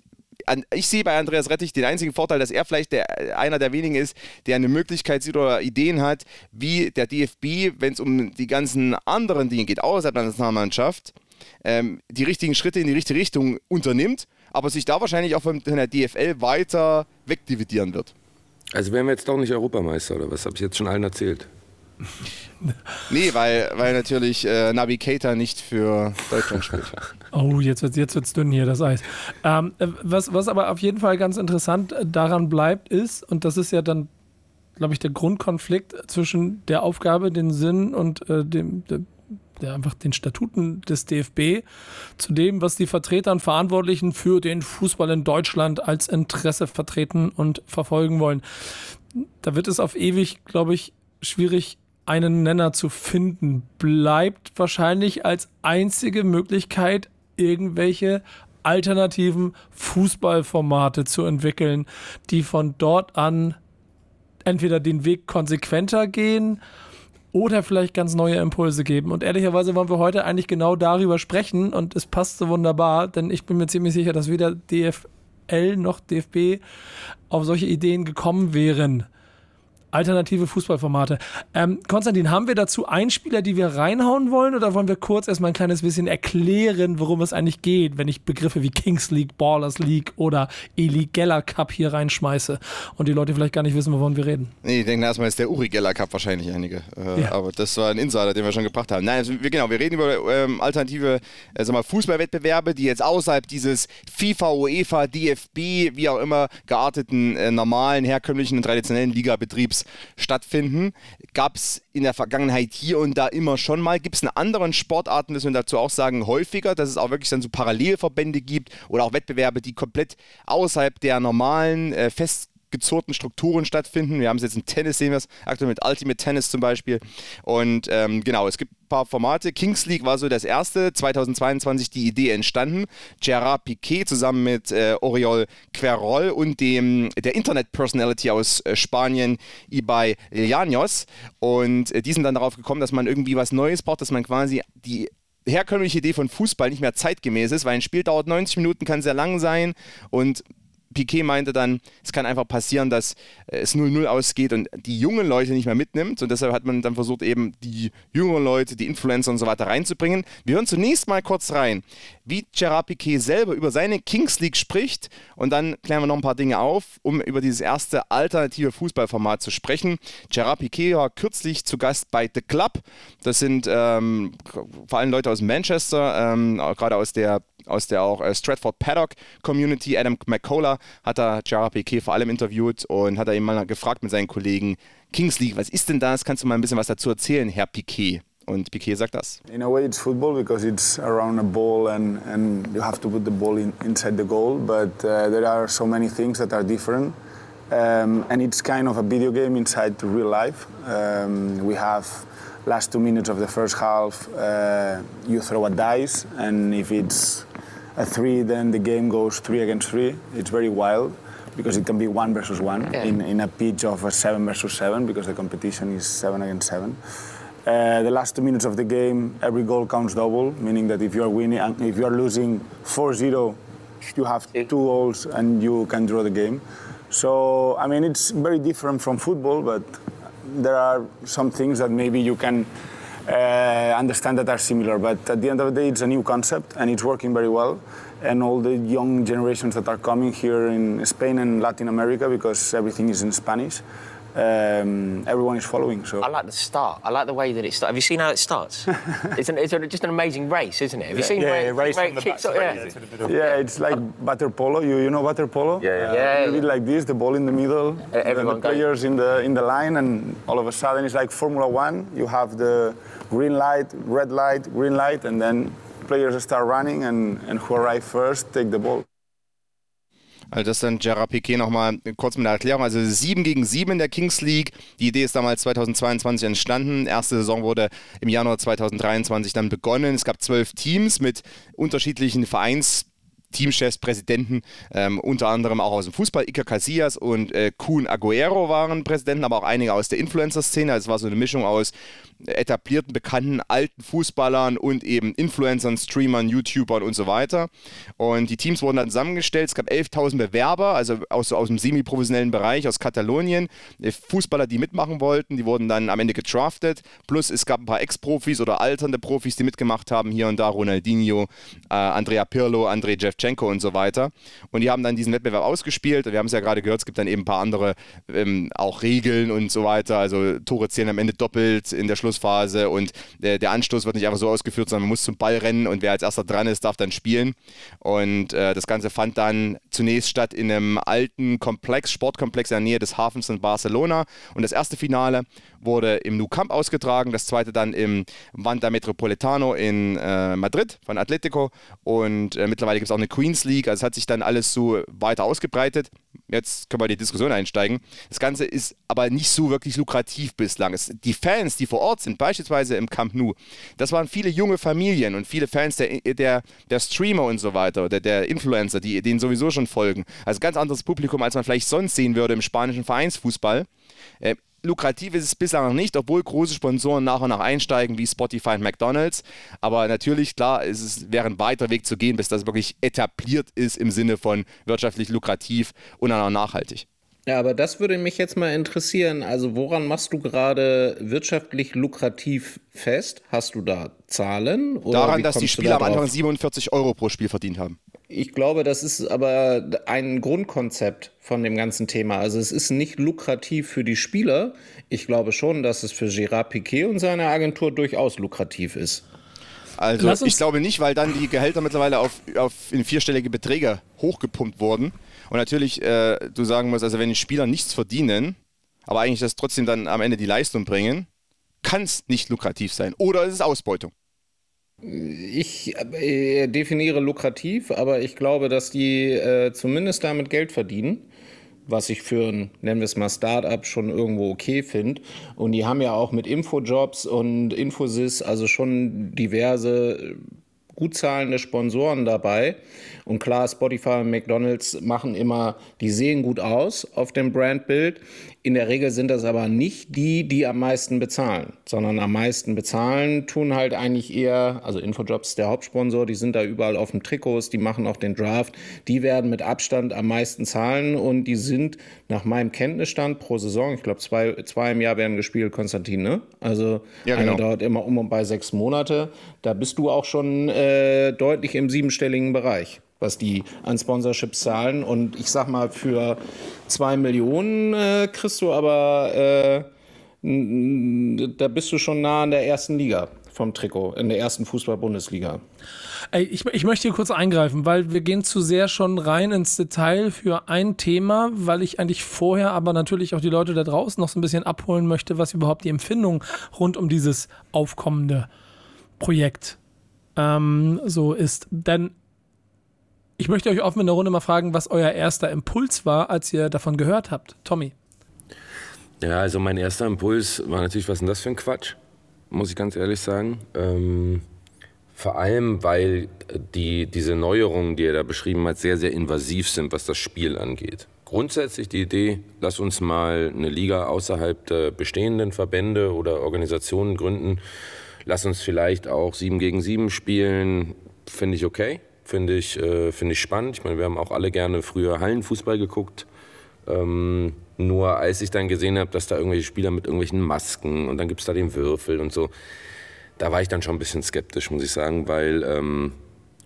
Speaker 14: ich sehe bei Andreas Rettich den einzigen Vorteil, dass er vielleicht der, einer der wenigen ist, der eine Möglichkeit sieht oder Ideen hat, wie der DFB, wenn es um die ganzen anderen Dinge geht, außerhalb der Nationalmannschaft, ähm, die richtigen Schritte in die richtige Richtung unternimmt, aber sich da wahrscheinlich auch von der DFL weiter wegdividieren wird.
Speaker 12: Also wären wir jetzt doch nicht Europameister oder was? Habe ich jetzt schon allen erzählt?
Speaker 14: Nee, weil, weil natürlich äh, Navi Keita nicht für Deutschland spielt.
Speaker 11: Oh, jetzt wird es jetzt wird's dünn hier, das Eis. Ähm, äh, was, was aber auf jeden Fall ganz interessant äh, daran bleibt, ist, und das ist ja dann, glaube ich, der Grundkonflikt zwischen der Aufgabe, den Sinn und äh, dem, der, der einfach den Statuten des DFB zu dem, was die Vertreter und Verantwortlichen für den Fußball in Deutschland als Interesse vertreten und verfolgen wollen. Da wird es auf ewig, glaube ich, schwierig, einen Nenner zu finden. Bleibt wahrscheinlich als einzige Möglichkeit, irgendwelche alternativen Fußballformate zu entwickeln, die von dort an entweder den Weg konsequenter gehen oder vielleicht ganz neue Impulse geben. Und ehrlicherweise wollen wir heute eigentlich genau darüber sprechen und es passt so wunderbar, denn ich bin mir ziemlich sicher, dass weder DFL noch DFB auf solche Ideen gekommen wären. Alternative Fußballformate. Ähm, Konstantin, haben wir dazu Einspieler, die wir reinhauen wollen oder wollen wir kurz erstmal ein kleines bisschen erklären, worum es eigentlich geht, wenn ich Begriffe wie Kings League, Ballers League oder Eli Geller Cup hier reinschmeiße und die Leute vielleicht gar nicht wissen, wovon wir reden?
Speaker 14: Nee, ich denke erstmal ist der Uri Geller Cup wahrscheinlich einige. Äh,
Speaker 11: Ja.
Speaker 14: Aber das war ein Insider, den wir schon gebracht haben. Nein, also wir, genau, wir reden über ähm, alternative äh, mal, Fußballwettbewerbe, die jetzt außerhalb dieses FIFA, UEFA, DFB, wie auch immer gearteten, äh, normalen, herkömmlichen und traditionellen Ligabetriebs Stattfinden. Gab es in der Vergangenheit hier und da immer schon mal. Gibt es in anderen Sportarten, müssen wir dazu auch sagen, häufiger, dass es auch wirklich dann so Parallelverbände gibt oder auch Wettbewerbe, die komplett außerhalb der normalen, äh, fest gezurrten Strukturen stattfinden. Wir haben es jetzt im Tennis, sehen wir es aktuell mit Ultimate Tennis zum Beispiel. Und ähm, genau, es gibt ein paar Formate. Kings League war so das erste, 2022 die Idee entstanden. Gerard Piquet zusammen mit äh, Oriol Querol und dem, der Internet-Personality aus äh, Spanien, Ibai Llanos. Und äh, die sind dann darauf gekommen, dass man irgendwie was Neues braucht, dass man quasi die herkömmliche Idee von Fußball nicht mehr zeitgemäß ist, weil ein Spiel dauert 90 Minuten, kann sehr lang sein und Piquet meinte dann, es kann einfach passieren, dass äh, es 0-0 ausgeht und die jungen Leute nicht mehr mitnimmt. Und deshalb hat man dann versucht, eben die jüngeren Leute, die Influencer und so weiter reinzubringen. Wir hören zunächst mal kurz rein, wie Gerard Piquet selber über seine Kings League spricht. Und dann klären wir noch ein paar Dinge auf, um über dieses erste alternative Fußballformat zu sprechen. Gerard Piquet war kürzlich zu Gast bei The Club. Das sind ähm, vor allem Leute aus Manchester, ähm, gerade aus der aus der auch äh, Stratford Paddock Community. Adam McCullough hat da Gerard Piquet vor allem interviewt und hat er ihn mal gefragt mit seinen Kollegen, Kings League, was ist denn das? Kannst du mal ein bisschen was dazu erzählen, Herr Piquet? Und Piquet sagt das.
Speaker 18: In a way it's football because it's around a ball and, and you have to put the ball in, inside the goal, but uh, there are so many things that are different. Um, and it's kind of a video game inside real life. Um, we have last two minutes of the first half, uh, you throw a dice, and if it's a three, then the game goes three against three. It's very wild because it can be one versus one in, in a pitch of a seven versus seven because the competition is seven against seven. Uh, the last two minutes of the game, every goal counts double, meaning that if you are winning, if you are losing 4-0, you have two goals and you can draw the game. So I mean, it's very different from football, but there are some things that maybe you can Uh, understand that are similar. But at the end of the day, it's a new concept and it's working very well. And all the young generations that are coming here in Spain and Latin America, because everything is in Spanish, um, everyone is following. So
Speaker 19: I like the start. I like the way that it starts. Have you seen how it starts? it's, an, it's a, just an amazing race, isn't it? Have you seen
Speaker 18: yeah,
Speaker 19: where,
Speaker 18: yeah, race
Speaker 19: where
Speaker 18: from
Speaker 19: it
Speaker 18: the
Speaker 19: kicks
Speaker 18: back
Speaker 19: off? Yeah.
Speaker 18: Yeah, it's like water polo. You, you know water polo?
Speaker 19: Yeah, yeah.
Speaker 18: Uh,
Speaker 19: Yeah,
Speaker 18: a bit like this, the ball in the middle,
Speaker 19: everyone
Speaker 18: the players in the in the line, and all of a sudden it's like Formula One. You have the green light, red light, green light, and then players start running, and, and who arrive first take the ball.
Speaker 14: Also das dann Gerard Piquet nochmal kurz mit der Erklärung. Also 7 gegen 7 in der Kings League. Die Idee ist damals 2022 entstanden. Erste Saison wurde im Januar 2023 dann begonnen. Es gab zwölf Teams mit unterschiedlichen Vereins. Teamchefs, Präsidenten, ähm, unter anderem auch aus dem Fußball. Iker Casillas und äh, Kuhn Aguero waren Präsidenten, aber auch einige aus der Influencer-Szene. Also es war so eine Mischung aus etablierten, bekannten, alten Fußballern und eben Influencern, Streamern, YouTubern und so weiter. Und die Teams wurden dann zusammengestellt. Es gab 11.000 Bewerber, also aus, aus dem semi-professionellen Bereich, aus Katalonien. Äh, Fußballer, die mitmachen wollten, die wurden dann am Ende gedraftet. Plus es gab ein paar Ex-Profis oder alternde Profis, die mitgemacht haben. Hier und da Ronaldinho, äh, Andrea Pirlo, Andrei Jevchenko und so weiter. Und die haben dann diesen Wettbewerb ausgespielt. Wir haben es ja gerade gehört, es gibt dann eben ein paar andere ähm, auch Regeln und so weiter. Also Tore zählen am Ende doppelt in der Schlussphase und äh, der Anstoß wird nicht einfach so ausgeführt, sondern man muss zum Ball rennen und wer als erster dran ist, darf dann spielen. Und äh, das Ganze fand dann zunächst statt in einem alten Komplex, Sportkomplex in der Nähe des Hafens in Barcelona. Und das erste Finale wurde im Nou Camp ausgetragen, das zweite dann im Wanda Metropolitano in äh, Madrid von Atletico. Und äh, mittlerweile gibt es auch eine Queens League. Also es hat sich dann alles so weiter ausgebreitet. Jetzt können wir in die Diskussion einsteigen. Das Ganze ist aber nicht so wirklich lukrativ bislang. Es, die Fans, die vor Ort sind, beispielsweise im Camp Nou, das waren viele junge Familien und viele Fans der, der, der Streamer und so weiter, oder der Influencer, die denen sowieso schon folgen. Also ganz anderes Publikum, als man vielleicht sonst sehen würde im spanischen Vereinsfußball. Äh, lukrativ ist es bislang noch nicht, obwohl große Sponsoren nach und nach einsteigen, wie Spotify und McDonalds. Aber natürlich, klar, es ist, wäre ein weiter Weg zu gehen, bis das wirklich etabliert ist im Sinne von wirtschaftlich lukrativ und dann auch nachhaltig.
Speaker 13: Ja, aber das würde mich jetzt mal interessieren. Also, woran machst du gerade wirtschaftlich lukrativ fest? Hast du da Zahlen? Oder
Speaker 14: Daran, dass die Spieler am
Speaker 13: da drauf?
Speaker 14: Anfang 47 Euro pro Spiel verdient haben.
Speaker 13: Ich glaube, das ist aber ein Grundkonzept von dem ganzen Thema. Also es ist nicht lukrativ für die Spieler. Ich glaube schon, dass es für Gérard Piquet und seine Agentur durchaus lukrativ ist.
Speaker 14: Also ich glaube nicht, weil dann die Gehälter mittlerweile auf, auf in vierstellige Beträge hochgepumpt wurden. Und natürlich, äh, du sagen musst, also wenn die Spieler nichts verdienen, aber eigentlich das trotzdem dann am Ende die Leistung bringen, kann es nicht lukrativ sein. Oder ist es Ausbeutung?
Speaker 13: Ich äh, definiere lukrativ, aber ich glaube, dass die äh, zumindest damit Geld verdienen, was ich für ein, nennen wir es mal, Startup schon irgendwo okay finde. Und die haben ja auch mit Infojobs und Infosys also schon diverse gut zahlende Sponsoren dabei. Und klar, Spotify und McDonald's machen immer, die sehen gut aus auf dem Brandbild. In der Regel sind das aber nicht die, die am meisten bezahlen, sondern am meisten bezahlen tun halt eigentlich eher, also Infojobs ist der Hauptsponsor, die sind da überall auf dem Trikots, die machen auch den Draft, die werden mit Abstand am meisten zahlen und die sind nach meinem Kenntnisstand pro Saison, ich glaube zwei, zwei im Jahr werden gespielt, Konstantin, ne? Also
Speaker 14: ja, genau.
Speaker 13: eine dauert immer um und bei sechs Monate. Da bist du auch schon äh, deutlich im siebenstelligen Bereich was die an Sponsorships zahlen. Und ich sag mal, für zwei Millionen äh, kriegst du aber, äh, da bist du schon nah an der ersten Liga vom Trikot, in der ersten Fußball-Bundesliga.
Speaker 11: Ich, ich möchte hier kurz eingreifen, weil wir gehen zu sehr schon rein ins Detail für ein Thema, weil ich eigentlich vorher aber natürlich auch die Leute da draußen noch so ein bisschen abholen möchte, was überhaupt die Empfindung rund um dieses aufkommende Projekt ähm, so ist. Denn ich möchte euch offen in der Runde mal fragen, was euer erster Impuls war, als ihr davon gehört habt. Tommy.
Speaker 12: Ja, also mein erster Impuls war natürlich, was ist denn das für ein Quatsch? Muss ich ganz ehrlich sagen. Ähm, vor allem, weil die, diese Neuerungen, die er da beschrieben hat, sehr, sehr invasiv sind, was das Spiel angeht. Grundsätzlich die Idee, lass uns mal eine Liga außerhalb der bestehenden Verbände oder Organisationen gründen. Lass uns vielleicht auch 7 gegen 7 spielen, finde ich okay. Finde ich, äh, find ich spannend. Ich meine, wir haben auch alle gerne früher Hallenfußball geguckt. Ähm, nur als ich dann gesehen habe, dass da irgendwelche Spieler mit irgendwelchen Masken und dann gibt es da den Würfel und so, da war ich dann schon ein bisschen skeptisch, muss ich sagen, weil ähm,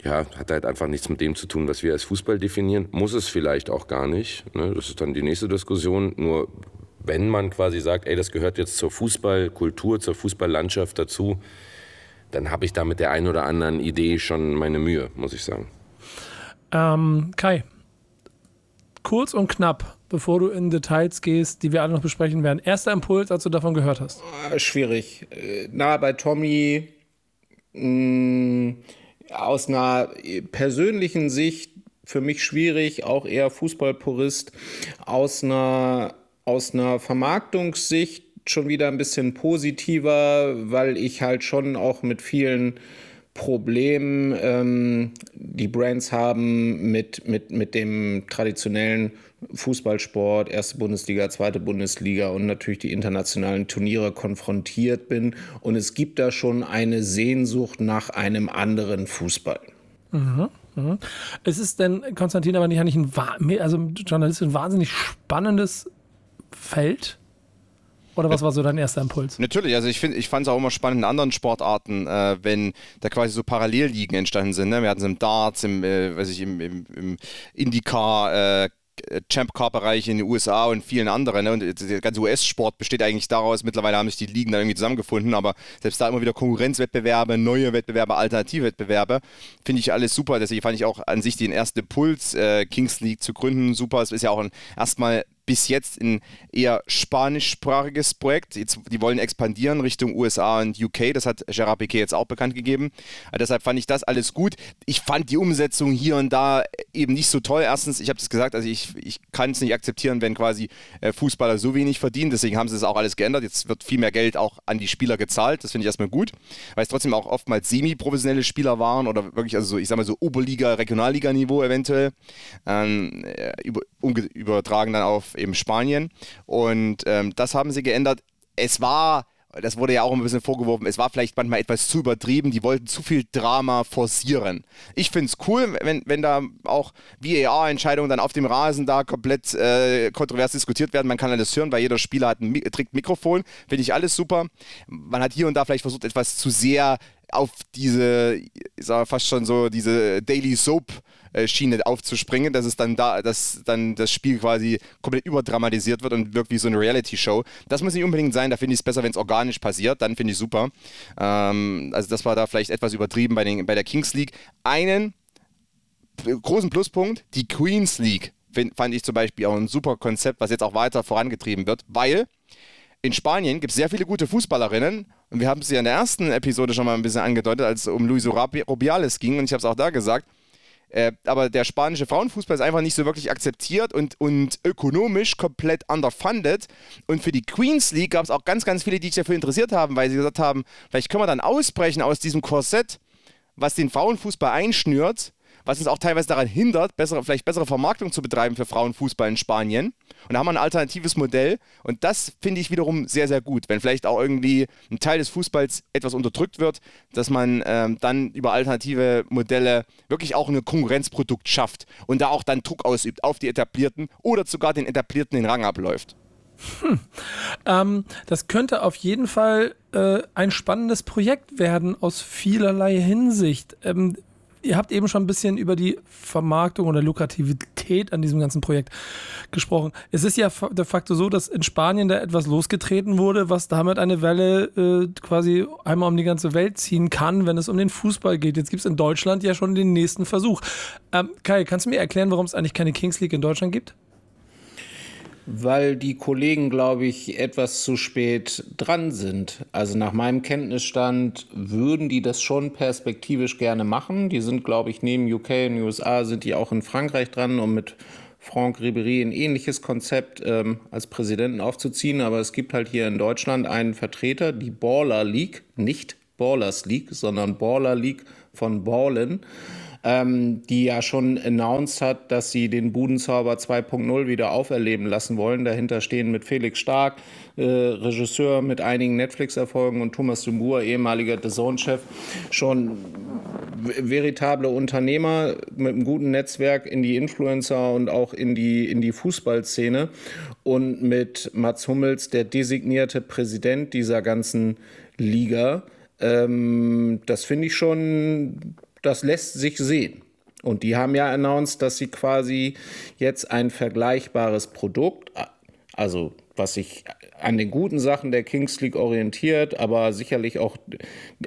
Speaker 12: ja, hat halt einfach nichts mit dem zu tun, was wir als Fußball definieren. Muss es vielleicht auch gar nicht. Ne? Das ist dann die nächste Diskussion. Nur wenn man quasi sagt, ey, das gehört jetzt zur Fußballkultur, zur Fußballlandschaft dazu, dann habe ich da mit der einen oder anderen Idee schon meine Mühe, muss ich sagen.
Speaker 11: Ähm, Kai, kurz und knapp, bevor du in Details gehst, die wir alle noch besprechen werden. Erster Impuls, als du davon gehört hast?
Speaker 13: Ah, schwierig. Äh, Na, bei Tommy mh, mm, aus einer persönlichen Sicht für mich schwierig, auch eher Fußballpurist. Aus einer, aus einer Vermarktungssicht schon wieder ein bisschen positiver, weil ich halt schon auch mit vielen Problemen ähm, die Brands haben mit, mit, mit dem traditionellen Fußballsport, erste Bundesliga, zweite Bundesliga und natürlich die internationalen Turniere konfrontiert bin. Und es gibt da schon eine Sehnsucht nach einem anderen Fußball.
Speaker 11: Mhm. Mhm. Es ist denn, Konstantin, aber nicht ein, also journalistisch ein wahnsinnig spannendes Feld oder was war so dein erster Impuls?
Speaker 14: Natürlich, also ich, ich fand es auch immer spannend in anderen Sportarten, äh, wenn da quasi so Parallelligen entstanden sind. Ne? Wir hatten es im Darts, im, äh, weiß ich, im, im, im IndyCar, äh, Champ Car Bereich in den USA und vielen anderen. Ne? Und der ganze US-Sport besteht eigentlich daraus, mittlerweile haben sich die Ligen dann irgendwie zusammengefunden, aber selbst da immer wieder Konkurrenzwettbewerbe, neue Wettbewerbe, Alternativwettbewerbe, finde ich alles super. Deswegen fand ich auch an sich den ersten Impuls, äh, Kings League zu gründen, super. Es ist ja auch erstmal bis jetzt ein eher spanischsprachiges Projekt. Jetzt, die wollen expandieren Richtung USA und UK. Das hat Gerard Piquet jetzt auch bekannt gegeben. Also deshalb fand ich das alles gut. Ich fand die Umsetzung hier und da eben nicht so toll. Erstens, ich habe das gesagt, also ich, ich kann es nicht akzeptieren, wenn quasi äh, Fußballer so wenig verdienen. Deswegen haben sie es auch alles geändert. Jetzt wird viel mehr Geld auch an die Spieler gezahlt. Das finde ich erstmal gut, weil es trotzdem auch oftmals semi-professionelle Spieler waren oder wirklich, also so, ich sag mal so Oberliga, Regionalliga-Niveau eventuell. Ähm, äh, über, übertragen dann auf eben Spanien. Und ähm, das haben sie geändert. Es war das wurde ja auch ein bisschen vorgeworfen, es war vielleicht manchmal etwas zu übertrieben, die wollten zu viel Drama forcieren. Ich finde es cool, wenn, wenn da auch VAR-Entscheidungen dann auf dem Rasen da komplett äh, kontrovers diskutiert werden. Man kann alles hören, weil jeder Spieler hat ein, trägt Mikrofon. Finde ich alles super. Man hat hier und da vielleicht versucht, etwas zu sehr auf diese, ich sag fast schon so, diese Daily Soap Schiene aufzuspringen, dass es dann da, dass dann das Spiel quasi komplett überdramatisiert wird und wirkt wie so eine Reality-Show. Das muss nicht unbedingt sein, da finde ich es besser, wenn es organisch passiert, dann finde ich super. Ähm, also das war da vielleicht etwas übertrieben bei, den, bei der Kings League. Einen großen Pluspunkt, die Queens League find, fand ich zum Beispiel auch ein super Konzept, was jetzt auch weiter vorangetrieben wird, weil in Spanien gibt es sehr viele gute Fußballerinnen und wir haben es ja in der ersten Episode schon mal ein bisschen angedeutet, als es um Luis Rubiales ging. Und ich habe es auch da gesagt, äh, aber der spanische Frauenfußball ist einfach nicht so wirklich akzeptiert und, und ökonomisch komplett underfunded. Und für die Queens League gab es auch ganz, ganz viele, die sich dafür interessiert haben, weil sie gesagt haben, vielleicht können wir dann ausbrechen aus diesem Korsett, was den Frauenfußball einschnürt was uns auch teilweise daran hindert, bessere, vielleicht bessere Vermarktung zu betreiben für Frauenfußball in Spanien. Und da haben wir ein alternatives Modell. Und das finde ich wiederum sehr, sehr gut. Wenn vielleicht auch irgendwie ein Teil des Fußballs etwas unterdrückt wird, dass man ähm, dann über alternative Modelle wirklich auch ein Konkurrenzprodukt schafft und da auch dann Druck ausübt auf die Etablierten oder sogar den Etablierten den Rang abläuft.
Speaker 11: Hm. Ähm, das könnte auf jeden Fall äh, ein spannendes Projekt werden aus vielerlei Hinsicht. Ähm, ihr habt eben schon ein bisschen über die Vermarktung oder Lukrativität an diesem ganzen Projekt gesprochen. Es ist ja de facto so, dass in Spanien da etwas losgetreten wurde, was damit eine Welle äh, quasi einmal um die ganze Welt ziehen kann, wenn es um den Fußball geht. Jetzt gibt es in Deutschland ja schon den nächsten Versuch. Ähm, Kai, kannst du mir erklären, warum es eigentlich keine Kings League in Deutschland gibt?
Speaker 13: Weil die Kollegen, glaube ich, etwas zu spät dran sind. Also nach meinem Kenntnisstand würden die das schon perspektivisch gerne machen. Die sind, glaube ich, neben UK und USA sind die auch in Frankreich dran, um mit Franck Ribéry ein ähnliches Konzept ähm, als Präsidenten aufzuziehen. Aber es gibt halt hier in Deutschland einen Vertreter, die Baller League, nicht Ballers League, sondern Baller League von Ballen ähm, die ja schon announced hat, dass sie den Budenzauber 2.0 wieder auferleben lassen wollen. Dahinter stehen mit Felix Stark, äh, Regisseur mit einigen Netflix-Erfolgen und Thomas Dumour, ehemaliger The Zone-Chef, schon veritable Unternehmer mit einem guten Netzwerk in die Influencer und auch in die, in die Fußballszene und mit Mats Hummels, der designierte Präsident dieser ganzen Liga. Ähm, das finde ich schon das lässt sich sehen. Und die haben ja announced, dass sie quasi jetzt ein vergleichbares Produkt, also was sich an den guten Sachen der Kings League orientiert, aber sicherlich auch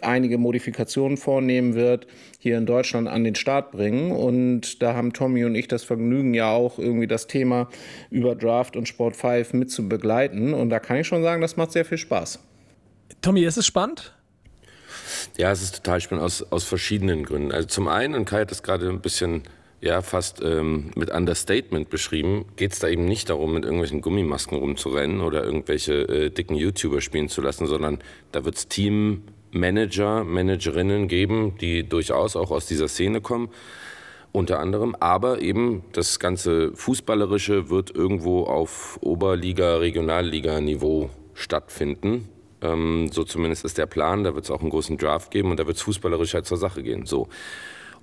Speaker 13: einige Modifikationen vornehmen wird, hier in Deutschland an den Start bringen. Und da haben Tommy und ich das Vergnügen ja auch irgendwie das Thema über Draft und Sport 5 mit zu begleiten. Und da kann ich schon sagen, das macht sehr viel Spaß.
Speaker 11: Tommy, ist es spannend?
Speaker 12: Ja, es ist total spannend aus, aus verschiedenen Gründen. Also zum einen, und Kai hat das gerade ein bisschen ja, fast ähm, mit Understatement beschrieben, geht es da eben nicht darum, mit irgendwelchen Gummimasken rumzurennen oder irgendwelche äh, dicken YouTuber spielen zu lassen, sondern da wird es Teammanager, Managerinnen geben, die durchaus auch aus dieser Szene kommen unter anderem. Aber eben das ganze Fußballerische wird irgendwo auf Oberliga, Regionalliga-Niveau stattfinden. Ähm, so zumindest ist der Plan. Da wird es auch einen großen Draft geben und da wird es fußballerisch halt zur Sache gehen. So.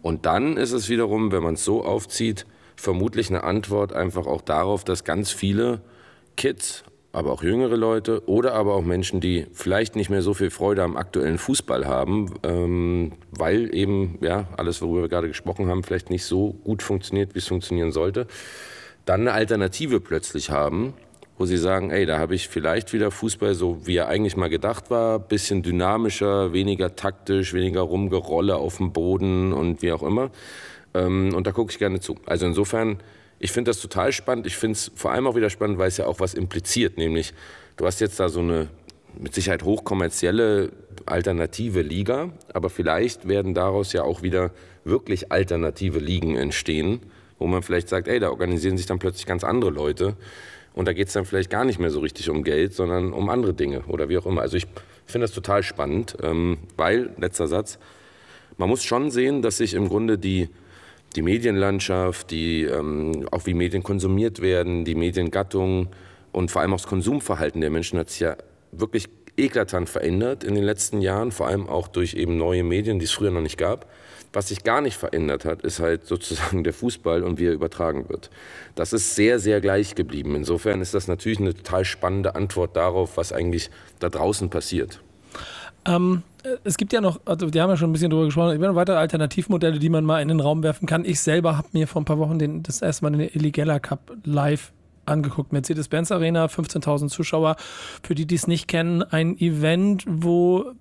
Speaker 12: Und dann ist es wiederum, wenn man es so aufzieht, vermutlich eine Antwort einfach auch darauf, dass ganz viele Kids, aber auch jüngere Leute oder aber auch Menschen, die vielleicht nicht mehr so viel Freude am aktuellen Fußball haben, ähm, weil eben ja alles, worüber wir gerade gesprochen haben, vielleicht nicht so gut funktioniert, wie es funktionieren sollte, dann eine Alternative plötzlich haben, wo sie sagen, ey, da habe ich vielleicht wieder Fußball, so wie er eigentlich mal gedacht war, bisschen dynamischer, weniger taktisch, weniger Rumgerolle auf dem Boden und wie auch immer. Ähm, und da gucke ich gerne zu. Also insofern, ich finde das total spannend. Ich finde es vor allem auch wieder spannend, weil es ja auch was impliziert, nämlich du hast jetzt da so eine mit Sicherheit hochkommerzielle alternative Liga, aber vielleicht werden daraus ja auch wieder wirklich alternative Ligen entstehen, wo man vielleicht sagt, ey, da organisieren sich dann plötzlich ganz andere Leute und da geht es dann vielleicht gar nicht mehr so richtig um Geld, sondern um andere Dinge oder wie auch immer. Also ich finde das total spannend, ähm, weil, letzter Satz, man muss schon sehen, dass sich im Grunde die, die Medienlandschaft, die, ähm, auch wie Medien konsumiert werden, die Mediengattung und vor allem auch das Konsumverhalten der Menschen hat sich ja wirklich eklatant verändert in den letzten Jahren, vor allem auch durch eben neue Medien, die es früher noch nicht gab. Was sich gar nicht verändert hat, ist halt sozusagen der Fußball und wie er übertragen wird. Das ist sehr, sehr gleich geblieben. Insofern ist das natürlich eine total spannende Antwort darauf, was eigentlich da draußen passiert.
Speaker 11: Ähm, es gibt ja noch, also wir haben ja schon ein bisschen drüber gesprochen, es gibt noch weitere Alternativmodelle, die man mal in den Raum werfen kann. Ich selber habe mir vor ein paar Wochen den, das erste Mal den Illegella Cup live angeguckt. Mercedes-Benz Arena, 15.000 Zuschauer. Für die, die es nicht kennen, ein Event, wo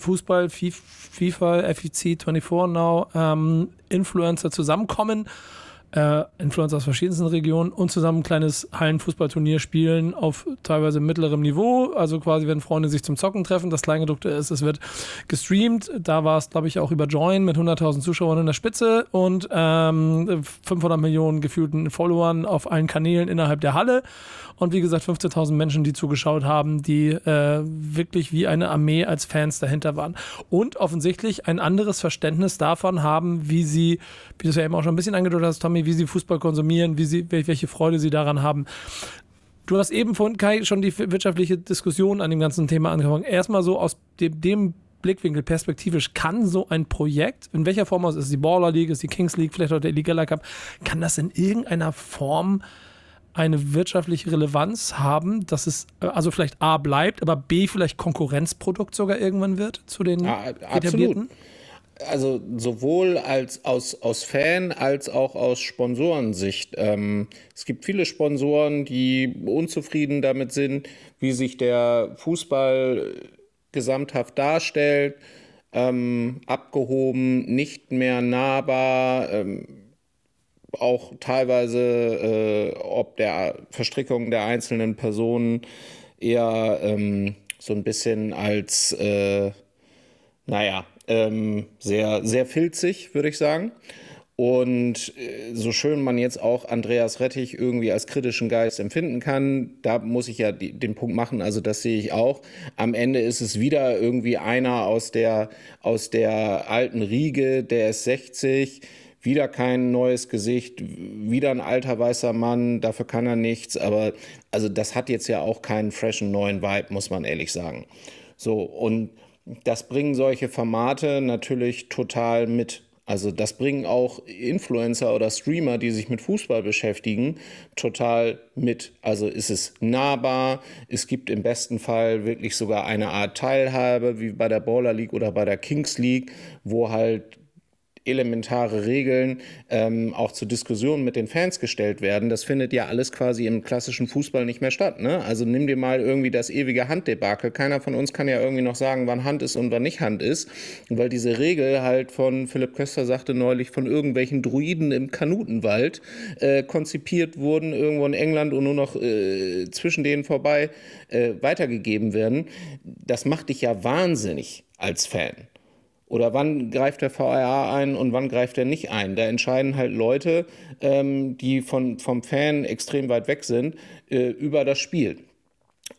Speaker 11: Fußball, FIFA, FEC 24 Now, ähm, Influencer zusammenkommen äh, Influencer aus verschiedensten Regionen und zusammen ein kleines Hallenfußballturnier spielen auf teilweise mittlerem Niveau. Also quasi, wenn Freunde sich zum Zocken treffen. Das Kleingedruckte ist, es wird gestreamt. Da war es, glaube ich, auch über Join mit 100.000 Zuschauern in der Spitze und ähm, 500 Millionen gefühlten Followern auf allen Kanälen innerhalb der Halle. Und wie gesagt, 15.000 Menschen, die zugeschaut haben, die äh, wirklich wie eine Armee als Fans dahinter waren. Und offensichtlich ein anderes Verständnis davon haben, wie sie, wie du es ja eben auch schon ein bisschen angedeutet hast, Tommy, wie sie Fußball konsumieren, wie sie, welche Freude sie daran haben. Du hast eben von Kai schon die wirtschaftliche Diskussion an dem ganzen Thema angefangen. Erstmal so aus dem, dem Blickwinkel perspektivisch, kann so ein Projekt, in welcher Form aus, ist es die Baller League, ist die Kings League, vielleicht auch der Liga Cup, kann das in irgendeiner Form eine wirtschaftliche Relevanz haben, dass es äh, also vielleicht A bleibt, aber B vielleicht Konkurrenzprodukt sogar irgendwann wird zu den ja, etablierten?
Speaker 13: Also sowohl als aus, aus Fan als auch aus Sponsorensicht. Ähm, es gibt viele Sponsoren, die unzufrieden damit sind, wie sich der Fußball gesamthaft darstellt, ähm, abgehoben, nicht mehr nahbar. Ähm, auch teilweise äh, ob der Verstrickung der einzelnen Personen eher ähm, so ein bisschen als, äh, naja, ähm, sehr, sehr filzig, würde ich sagen. Und äh, so schön man jetzt auch Andreas Rettich irgendwie als kritischen Geist empfinden kann, da muss ich ja den Punkt machen, also das sehe ich auch. Am Ende ist es wieder irgendwie einer aus der, aus der alten Riege, der ist 60, wieder kein neues Gesicht, wieder ein alter weißer Mann, dafür kann er nichts, aber also das hat jetzt ja auch keinen freshen neuen Vibe, muss man ehrlich sagen. So, und das bringen solche Formate natürlich total mit. Also das bringen auch Influencer oder Streamer, die sich mit Fußball beschäftigen, total mit. Also ist es nahbar, es gibt im besten Fall wirklich sogar eine Art Teilhabe, wie bei der Baller League oder bei der Kings League, wo halt elementare Regeln ähm, auch zur Diskussion mit den Fans gestellt werden. Das findet ja alles quasi im klassischen Fußball nicht mehr statt. Ne? Also nimm dir mal irgendwie das ewige Handdebakel. Keiner von uns kann ja irgendwie noch sagen, wann Hand ist und wann nicht Hand ist, weil diese Regel halt von Philipp Köster sagte neulich von irgendwelchen Druiden im Kanutenwald äh, konzipiert wurden irgendwo in England und nur noch äh, zwischen denen vorbei äh, weitergegeben werden. Das macht dich ja wahnsinnig als Fan. Oder wann greift der VRA ein und wann greift er nicht ein? Da entscheiden halt Leute, ähm, die von, vom Fan extrem weit weg sind, äh, über das Spiel.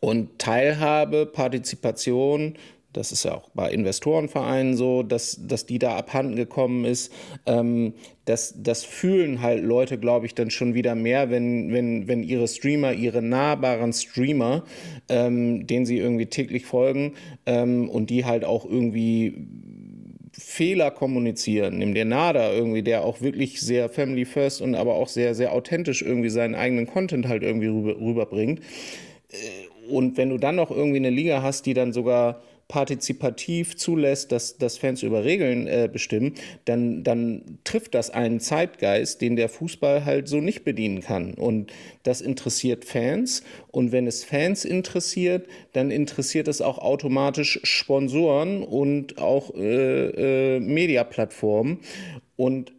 Speaker 13: Und Teilhabe, Partizipation, das ist ja auch bei Investorenvereinen so, dass, dass die da abhanden gekommen ist. Ähm, das, das fühlen halt Leute, glaube ich, dann schon wieder mehr, wenn, wenn, wenn ihre Streamer, ihre nahbaren Streamer, ähm, denen sie irgendwie täglich folgen ähm, und die halt auch irgendwie Fehler kommunizieren. Nimm dir Nada irgendwie, der auch wirklich sehr family first und aber auch sehr, sehr authentisch irgendwie seinen eigenen Content halt irgendwie rüber, rüberbringt. Äh, und wenn du dann noch irgendwie eine Liga hast, die dann sogar partizipativ zulässt, dass, dass Fans über Regeln äh, bestimmen, dann, dann trifft das einen Zeitgeist, den der Fußball halt so nicht bedienen kann. Und das interessiert Fans. Und wenn es Fans interessiert, dann interessiert es auch automatisch Sponsoren und auch äh, äh, Mediaplattformen. Und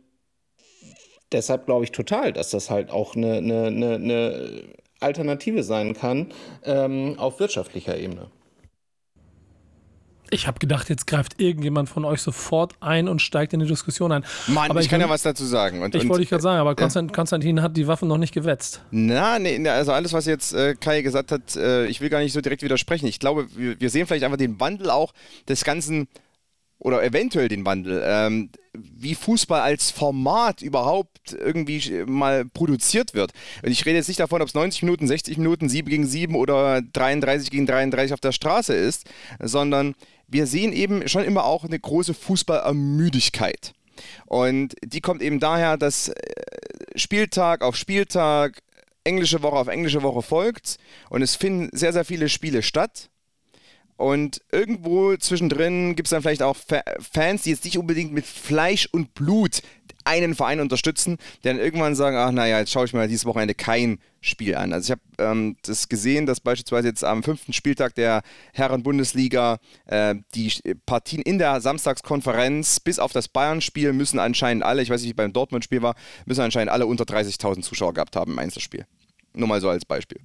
Speaker 13: deshalb glaube ich total, dass das halt auch eine, eine, eine Alternative sein kann ähm, auf wirtschaftlicher Ebene.
Speaker 11: Ich habe gedacht, jetzt greift irgendjemand von euch sofort ein und steigt in die Diskussion ein.
Speaker 14: Mann, aber ich, ich kann ja was dazu sagen.
Speaker 11: Und, ich wollte gerade sagen, aber Konstantin, Konstantin hat die Waffen noch nicht gewetzt.
Speaker 14: Na, nee, also alles, was jetzt äh, Kai gesagt hat, äh, ich will gar nicht so direkt widersprechen. Ich glaube, wir, wir, sehen vielleicht einfach den Wandel auch des ganzen oder eventuell den Wandel, ähm, wie Fußball als Format überhaupt irgendwie mal produziert wird. Und ich rede jetzt nicht davon, ob es 90 Minuten, 60 Minuten, 7 gegen 7 oder 33 gegen 33 auf der Straße ist, sondern wir sehen eben schon immer auch eine große Fußballermüdigkeit. Und die kommt eben daher, dass äh, Spieltag auf Spieltag, englische Woche auf englische Woche folgt und es finden sehr, sehr viele Spiele statt. Und irgendwo zwischendrin gibt es dann vielleicht auch Fans, die jetzt nicht unbedingt mit Fleisch und Blut einen Verein unterstützen, der dann irgendwann sagen, ach naja, jetzt schaue ich mir dieses Wochenende kein Spiel an. Also ich habe ähm, das gesehen, dass beispielsweise jetzt am fünften Spieltag der Herren-Bundesliga äh, die Partien in der Samstagskonferenz bis auf das Bayern-Spiel müssen anscheinend alle, ich weiß nicht, wie beim Dortmund-Spiel war, müssen anscheinend alle unter 30.000 Zuschauer gehabt haben im Einzelspiel. Nur mal so als Beispiel.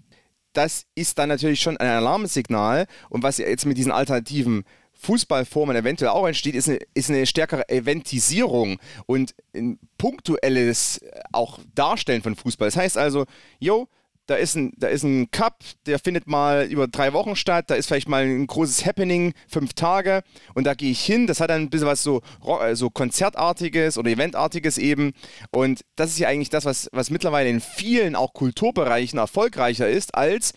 Speaker 14: Das ist dann natürlich schon ein Alarmsignal und was jetzt mit diesen alternativen Fußballformen eventuell auch entsteht, ist eine, ist eine stärkere Eventisierung und ein punktuelles auch Darstellen von Fußball. Das heißt also, jo, da ist, ein, da ist ein Cup, der findet mal über drei Wochen statt, da ist vielleicht mal ein großes Happening, fünf Tage und da gehe ich hin, das hat dann ein bisschen was so, so Konzertartiges oder Eventartiges eben und das ist ja eigentlich das, was, was mittlerweile in vielen auch Kulturbereichen erfolgreicher ist, als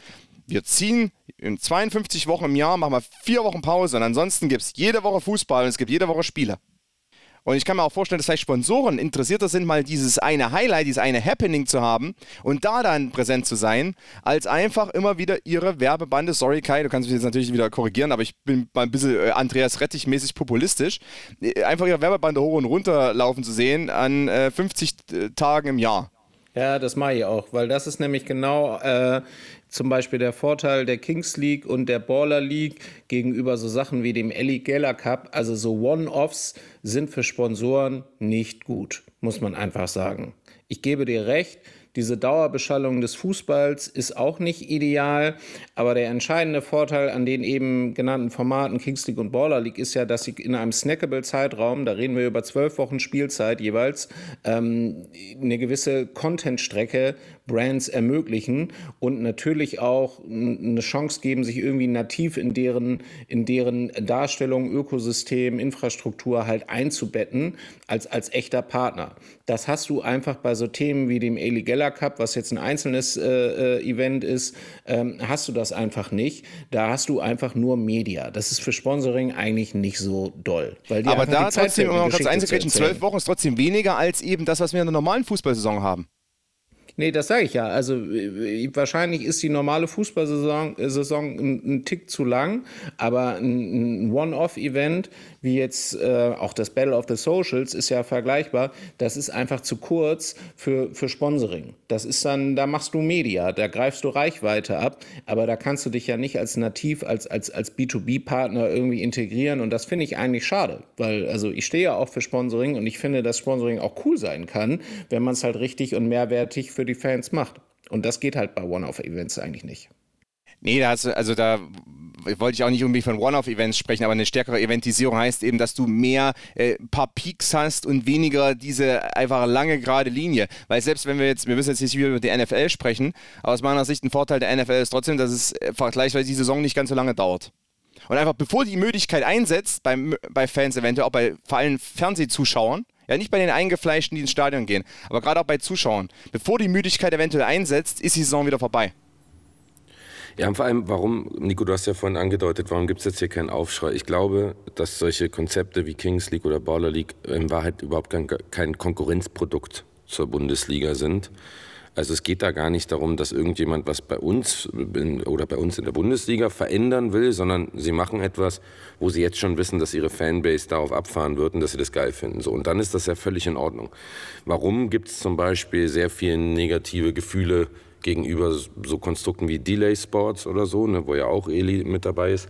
Speaker 14: wir ziehen in 52 Wochen im Jahr, machen wir vier Wochen Pause und ansonsten gibt es jede Woche Fußball und es gibt jede Woche Spiele. Und ich kann mir auch vorstellen, dass vielleicht Sponsoren interessierter sind, mal dieses eine Highlight, dieses eine Happening zu haben und da dann präsent zu sein, als einfach immer wieder ihre Werbebande, sorry Kai, du kannst mich jetzt natürlich wieder korrigieren, aber ich bin mal ein bisschen äh, Andreas Rettich-mäßig populistisch, äh, einfach ihre Werbebande hoch und runter laufen zu sehen an äh, 50 äh, Tagen im Jahr.
Speaker 13: Ja, das mache ich auch, weil das ist nämlich genau äh, zum Beispiel der Vorteil der Kings League und der Baller League gegenüber so Sachen wie dem Ellie Geller Cup. Also so One-Offs sind für Sponsoren nicht gut, muss man einfach sagen. Ich gebe dir recht, diese Dauerbeschallung des Fußballs ist auch nicht ideal, aber der entscheidende Vorteil an den eben genannten Formaten Kings League und Baller League ist ja, dass sie in einem snackable Zeitraum, da reden wir über zwölf Wochen Spielzeit jeweils, ähm, eine gewisse Content-Strecke Brands ermöglichen und natürlich auch eine Chance geben, sich irgendwie nativ in deren, in deren Darstellung, Ökosystem, Infrastruktur halt einzubetten als, als echter Partner. Das hast du einfach bei so Themen wie dem Eli Geller Cup, was jetzt ein einzelnes äh, äh, Event ist, ähm, hast du das einfach nicht. Da hast du einfach nur Media. Das ist für Sponsoring eigentlich nicht so doll. Weil
Speaker 14: Aber da trotzdem, um mal kurz einzugreifen, zwölf Wochen ist trotzdem weniger als eben das, was wir in der normalen Fußballsaison haben.
Speaker 13: Nee, das sage ich ja. Also äh, wahrscheinlich ist die normale Fußballsaison äh, Saison ein, ein Tick zu lang, aber ein, ein One-Off-Event wie jetzt äh, auch das Battle of the Socials ist ja vergleichbar. Das ist einfach zu kurz für, für Sponsoring. Das ist dann, da machst du Media, da greifst du Reichweite ab, aber da kannst du dich ja nicht als nativ, als, als, als B2B-Partner irgendwie integrieren und das finde ich eigentlich schade, weil also ich stehe ja auch für Sponsoring und ich finde, dass Sponsoring auch cool sein kann, wenn man es halt richtig und mehrwertig für die Fans macht. Und das geht halt bei One-Off-Events eigentlich nicht.
Speaker 14: Nee, da hast du, also da wollte ich auch nicht unbedingt von One-Off-Events sprechen, aber eine stärkere Eventisierung heißt eben, dass du mehr äh, paar Peaks hast und weniger diese einfach lange gerade Linie. Weil selbst wenn wir jetzt, wir müssen jetzt nicht über die NFL sprechen, aber aus meiner Sicht ein Vorteil der NFL ist trotzdem, dass es äh, vergleichsweise die Saison nicht ganz so lange dauert. Und einfach bevor die Möglichkeit einsetzt, bei, bei Fans eventuell, auch bei vor allem Fernsehzuschauern, ja, nicht bei den Eingefleischten, die ins Stadion gehen, aber gerade auch bei Zuschauern. Bevor die Müdigkeit eventuell einsetzt, ist die Saison wieder vorbei.
Speaker 12: Ja, und vor allem, warum, Nico, du hast ja vorhin angedeutet, warum gibt es jetzt hier keinen Aufschrei? Ich glaube, dass solche Konzepte wie Kings League oder Baller League in Wahrheit überhaupt kein, kein Konkurrenzprodukt zur Bundesliga sind. Also es geht da gar nicht darum, dass irgendjemand was bei uns in, oder bei uns in der Bundesliga verändern will, sondern sie machen etwas, wo sie jetzt schon wissen, dass ihre Fanbase darauf abfahren wird und dass sie das geil finden. So, und dann ist das ja völlig in Ordnung. Warum gibt es zum Beispiel sehr viele negative Gefühle gegenüber so Konstrukten wie Delay Sports oder so, ne, wo ja auch Eli mit dabei ist,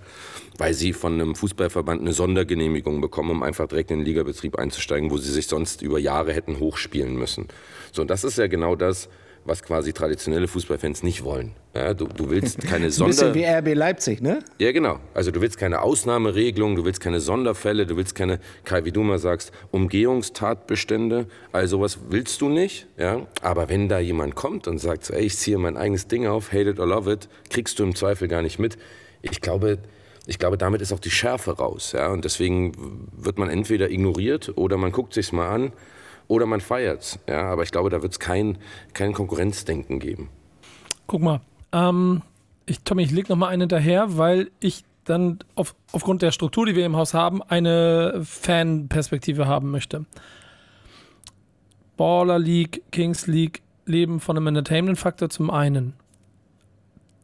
Speaker 12: weil sie von einem Fußballverband eine Sondergenehmigung bekommen, um einfach direkt in den Ligabetrieb einzusteigen, wo sie sich sonst über Jahre hätten hochspielen müssen. So, und das ist ja genau das, was quasi traditionelle Fußballfans nicht wollen. Ja, du, du willst keine Sonder...
Speaker 13: Ein bisschen wie RB Leipzig, ne?
Speaker 12: Ja, genau. Also du willst keine Ausnahmeregelung, du willst keine Sonderfälle, du willst keine, Kai, wie du mal sagst, Umgehungstatbestände. All sowas willst du nicht. Ja? Aber wenn da jemand kommt und sagt, ey, ich ziehe mein eigenes Ding auf, hate it or love it, kriegst du im Zweifel gar nicht mit. Ich glaube, ich glaube, damit ist auch die Schärfe raus. Ja? Und deswegen wird man entweder ignoriert oder man guckt sich's mal an oder man feiert's. Ja, aber ich glaube, da wird es kein, kein Konkurrenzdenken geben.
Speaker 11: Guck mal, ähm, ich, Tommy, ich leg noch mal einen hinterher, weil ich dann auf, aufgrund der Struktur, die wir im Haus haben, eine Fanperspektive haben möchte. Baller League, Kings League leben von einem Entertainment-Faktor zum einen.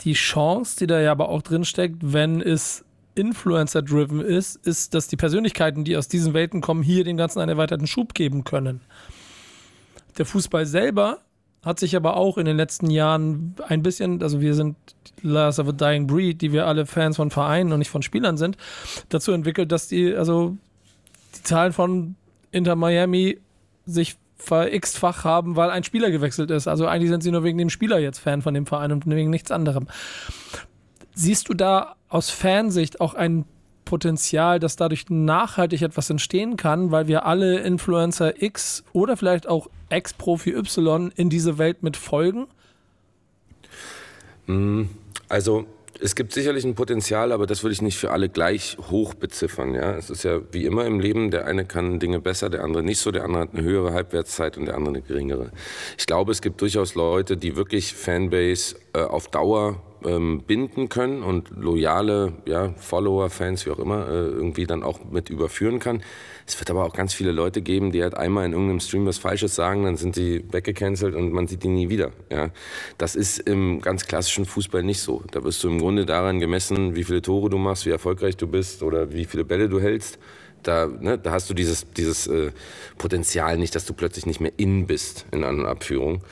Speaker 11: Die Chance, die da ja aber auch drin steckt, wenn es Influencer-driven ist, ist, dass die Persönlichkeiten, die aus diesen Welten kommen, hier dem Ganzen einen erweiterten Schub geben können. Der Fußball selber hat sich aber auch in den letzten Jahren ein bisschen, also wir sind Last of a Dying Breed, die wir alle Fans von Vereinen und nicht von Spielern sind, dazu entwickelt, dass die, also die Zahlen von Inter Miami sich ver-x-fach haben, weil ein Spieler gewechselt ist. Also eigentlich sind sie nur wegen dem Spieler jetzt Fan von dem Verein und wegen nichts anderem. Siehst du da aus Fansicht auch ein Potenzial, dass dadurch nachhaltig etwas entstehen kann, weil wir alle Influencer X oder vielleicht auch Ex-Profi Y in diese Welt mit folgen?
Speaker 12: Also es gibt sicherlich ein Potenzial, aber das würde ich nicht für alle gleich hoch beziffern. Ja? Es ist ja wie immer im Leben, der eine kann Dinge besser, der andere nicht so, der andere hat eine höhere Halbwertszeit und der andere eine geringere. Ich glaube, es gibt durchaus Leute, die wirklich Fanbase äh, auf Dauer ähm, binden können und loyale ja, Follower, Fans, wie auch immer, äh, irgendwie dann auch mit überführen kann. Es wird aber auch ganz viele Leute geben, die halt einmal in irgendeinem Stream was Falsches sagen, dann sind die weggecancelt und man sieht die nie wieder. Ja. Das ist im ganz klassischen Fußball nicht so. Da wirst du im Grunde daran gemessen, wie viele Tore du machst, wie erfolgreich du bist oder wie viele Bälle du hältst. Da, ne, da hast du dieses, dieses äh, Potenzial nicht, dass du plötzlich nicht mehr in bist in einer Abführung.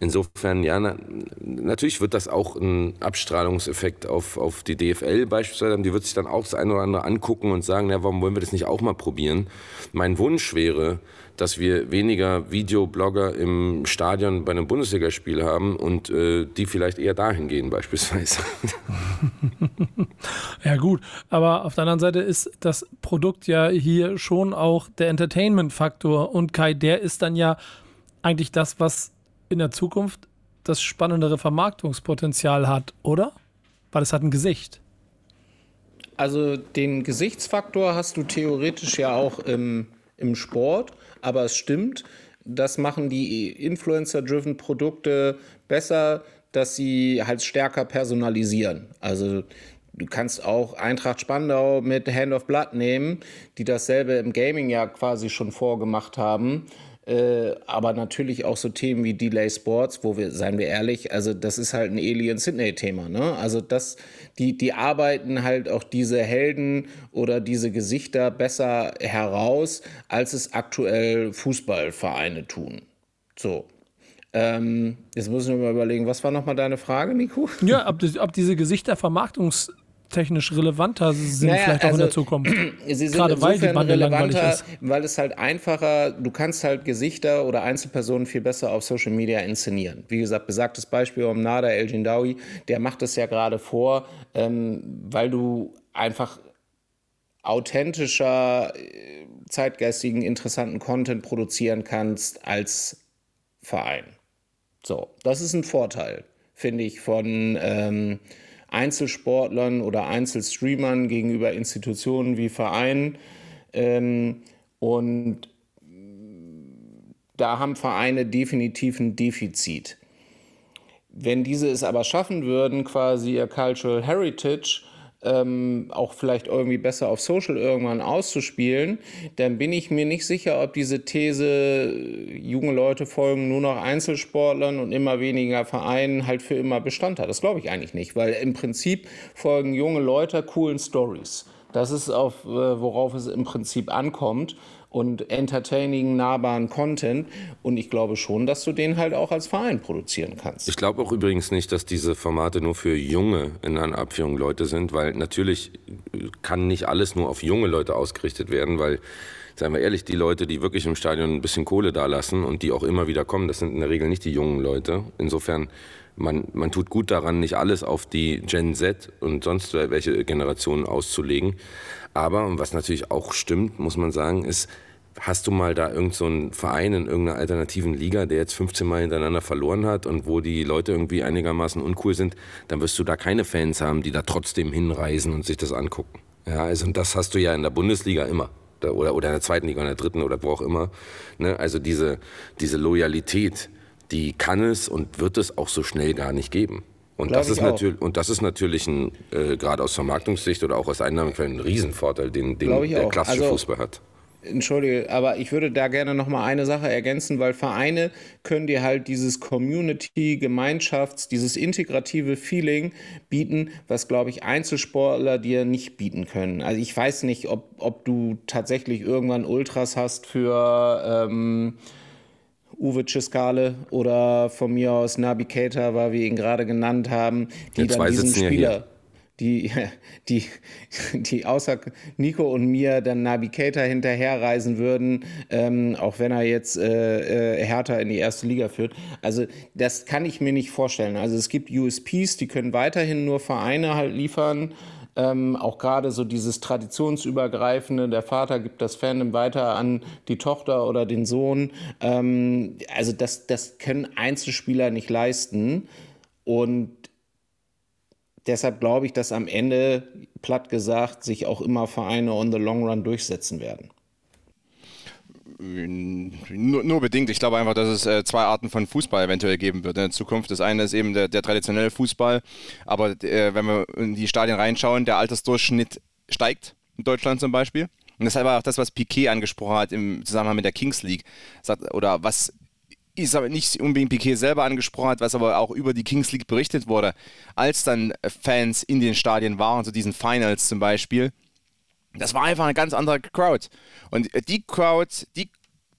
Speaker 12: Insofern, ja, na, natürlich wird das auch einen Abstrahlungseffekt auf, auf die DFL beispielsweise haben. Die wird sich dann auch das eine oder andere angucken und sagen, ja, warum wollen wir das nicht auch mal probieren? Mein Wunsch wäre, dass wir weniger Videoblogger im Stadion bei einem Bundesligaspiel haben und äh, die vielleicht eher dahin gehen beispielsweise.
Speaker 11: Ja gut, aber auf der anderen Seite ist das Produkt ja hier schon auch der Entertainment-Faktor und Kai, der ist dann ja eigentlich das, was in der Zukunft das spannendere Vermarktungspotenzial hat, oder? Weil es hat ein Gesicht.
Speaker 13: Also den Gesichtsfaktor hast du theoretisch ja auch im, im Sport, aber es stimmt, das machen die Influencer-driven Produkte besser, dass sie halt stärker personalisieren. Also du kannst auch Eintracht Spandau mit Hand of Blood nehmen, die dasselbe im Gaming ja quasi schon vorgemacht haben. Äh, aber natürlich auch so Themen wie Delay Sports, wo wir, seien wir ehrlich, also das ist halt ein Alien Sydney-Thema. Ne? Also das, die, die arbeiten halt auch diese Helden oder diese Gesichter besser heraus, als es aktuell Fußballvereine tun. So. Ähm, jetzt muss ich mir mal überlegen, was war nochmal deine Frage, Nico?
Speaker 11: Ja, ob, ob diese Gesichter Vermarktungs technisch relevanter sind
Speaker 13: Naja,
Speaker 11: vielleicht auch in
Speaker 13: also,
Speaker 11: der Zukunft.
Speaker 13: Sie sind
Speaker 11: Gerade weil die Bande
Speaker 13: relevanter,
Speaker 11: ist.
Speaker 13: weil es halt einfacher, du kannst halt Gesichter oder Einzelpersonen viel besser auf Social Media inszenieren. Wie gesagt, besagtes Beispiel um Nada El Jindawi, der macht es ja gerade vor, ähm, weil du einfach authentischer, äh, zeitgeistigen, interessanten Content produzieren kannst als Verein. So, das ist ein Vorteil, finde ich, von ähm, Einzelsportlern oder Einzelstreamern gegenüber Institutionen wie Vereinen. Ähm, und da haben Vereine definitiv ein Defizit. Wenn diese es aber schaffen würden, quasi ihr Cultural Heritage ähm, auch vielleicht irgendwie besser auf Social irgendwann auszuspielen, dann bin ich mir nicht sicher, ob diese These, junge Leute folgen nur noch Einzelsportlern und immer weniger Vereinen, halt für immer Bestand hat. Das glaube ich eigentlich nicht, weil im Prinzip folgen junge Leute coolen Stories. Das ist auf, äh, worauf es im Prinzip ankommt und entertaining, nahbaren Content. Und ich glaube schon, dass du den halt auch als Verein produzieren kannst.
Speaker 12: Ich glaube auch übrigens nicht, dass diese Formate nur für junge, in einer Abführung, Leute sind, weil natürlich kann nicht alles nur auf junge Leute ausgerichtet werden, weil, seien wir ehrlich, die Leute, die wirklich im Stadion ein bisschen Kohle dalassen und die auch immer wieder kommen, das sind in der Regel nicht die jungen Leute. Insofern, man, man tut gut daran, nicht alles auf die Gen Z und sonst welche Generationen auszulegen. Aber, was natürlich auch stimmt, muss man sagen, ist, hast du mal da irgendeinen so Verein in irgendeiner alternativen Liga, der jetzt 15 Mal hintereinander verloren hat und wo die Leute irgendwie einigermaßen uncool sind, dann wirst du da keine Fans haben, die da trotzdem hinreisen und sich das angucken. Ja, also und das hast du ja in der Bundesliga immer. Oder, oder in der zweiten Liga, in der dritten oder wo auch immer. Ne? Also diese, diese Loyalität, die kann es und wird es auch so schnell gar nicht geben. Und das, ist natürlich, und das ist natürlich ein, äh, gerade aus Vermarktungssicht oder auch aus Einnahmequellen ein Riesenvorteil, den, den der
Speaker 13: auch.
Speaker 12: klassische
Speaker 13: Also-
Speaker 12: Fußball hat.
Speaker 13: Entschuldige, aber ich würde da gerne noch mal eine Sache ergänzen, weil Vereine können dir halt dieses Community, Gemeinschafts, dieses integrative Feeling bieten, was glaube ich Einzelsportler dir nicht bieten können. Also ich weiß nicht, ob, ob du tatsächlich irgendwann Ultras hast für ähm, Uwe Ciscale oder von mir aus Nabi Keita, weil wir ihn gerade genannt haben, die
Speaker 12: Ja,
Speaker 13: dann diesen Spieler, die, die, die außer Nico und mir dann Nabi Keita hinterherreisen würden, ähm, auch wenn er jetzt äh, äh, Hertha in die erste Liga führt. Also das kann ich mir nicht vorstellen. Also es gibt USPs, die können weiterhin nur Vereine halt liefern. Ähm, auch gerade so dieses traditionsübergreifende, der Vater gibt das Fandom weiter an die Tochter oder den Sohn. Ähm, also das, das können Einzelspieler nicht leisten. Und deshalb glaube ich, dass am Ende, platt gesagt, sich auch immer Vereine on the long run durchsetzen werden.
Speaker 14: Nur, nur bedingt. Ich glaube einfach, dass es äh, zwei Arten von Fußball eventuell geben wird in der Zukunft. Das eine ist eben der, der traditionelle Fußball, aber äh, wenn wir in die Stadien reinschauen, der Altersdurchschnitt steigt, in Deutschland zum Beispiel. Und aber auch das, was Piquet angesprochen hat im Zusammenhang mit der Kings League. Sagt, oder was ist aber nicht unbedingt Piquet selber angesprochen hat, was aber auch über die Kings League berichtet wurde, als dann Fans in den Stadien waren, zu diesen Finals zum Beispiel. Das war einfach eine ganz andere Crowd. Und äh, die Crowd, die,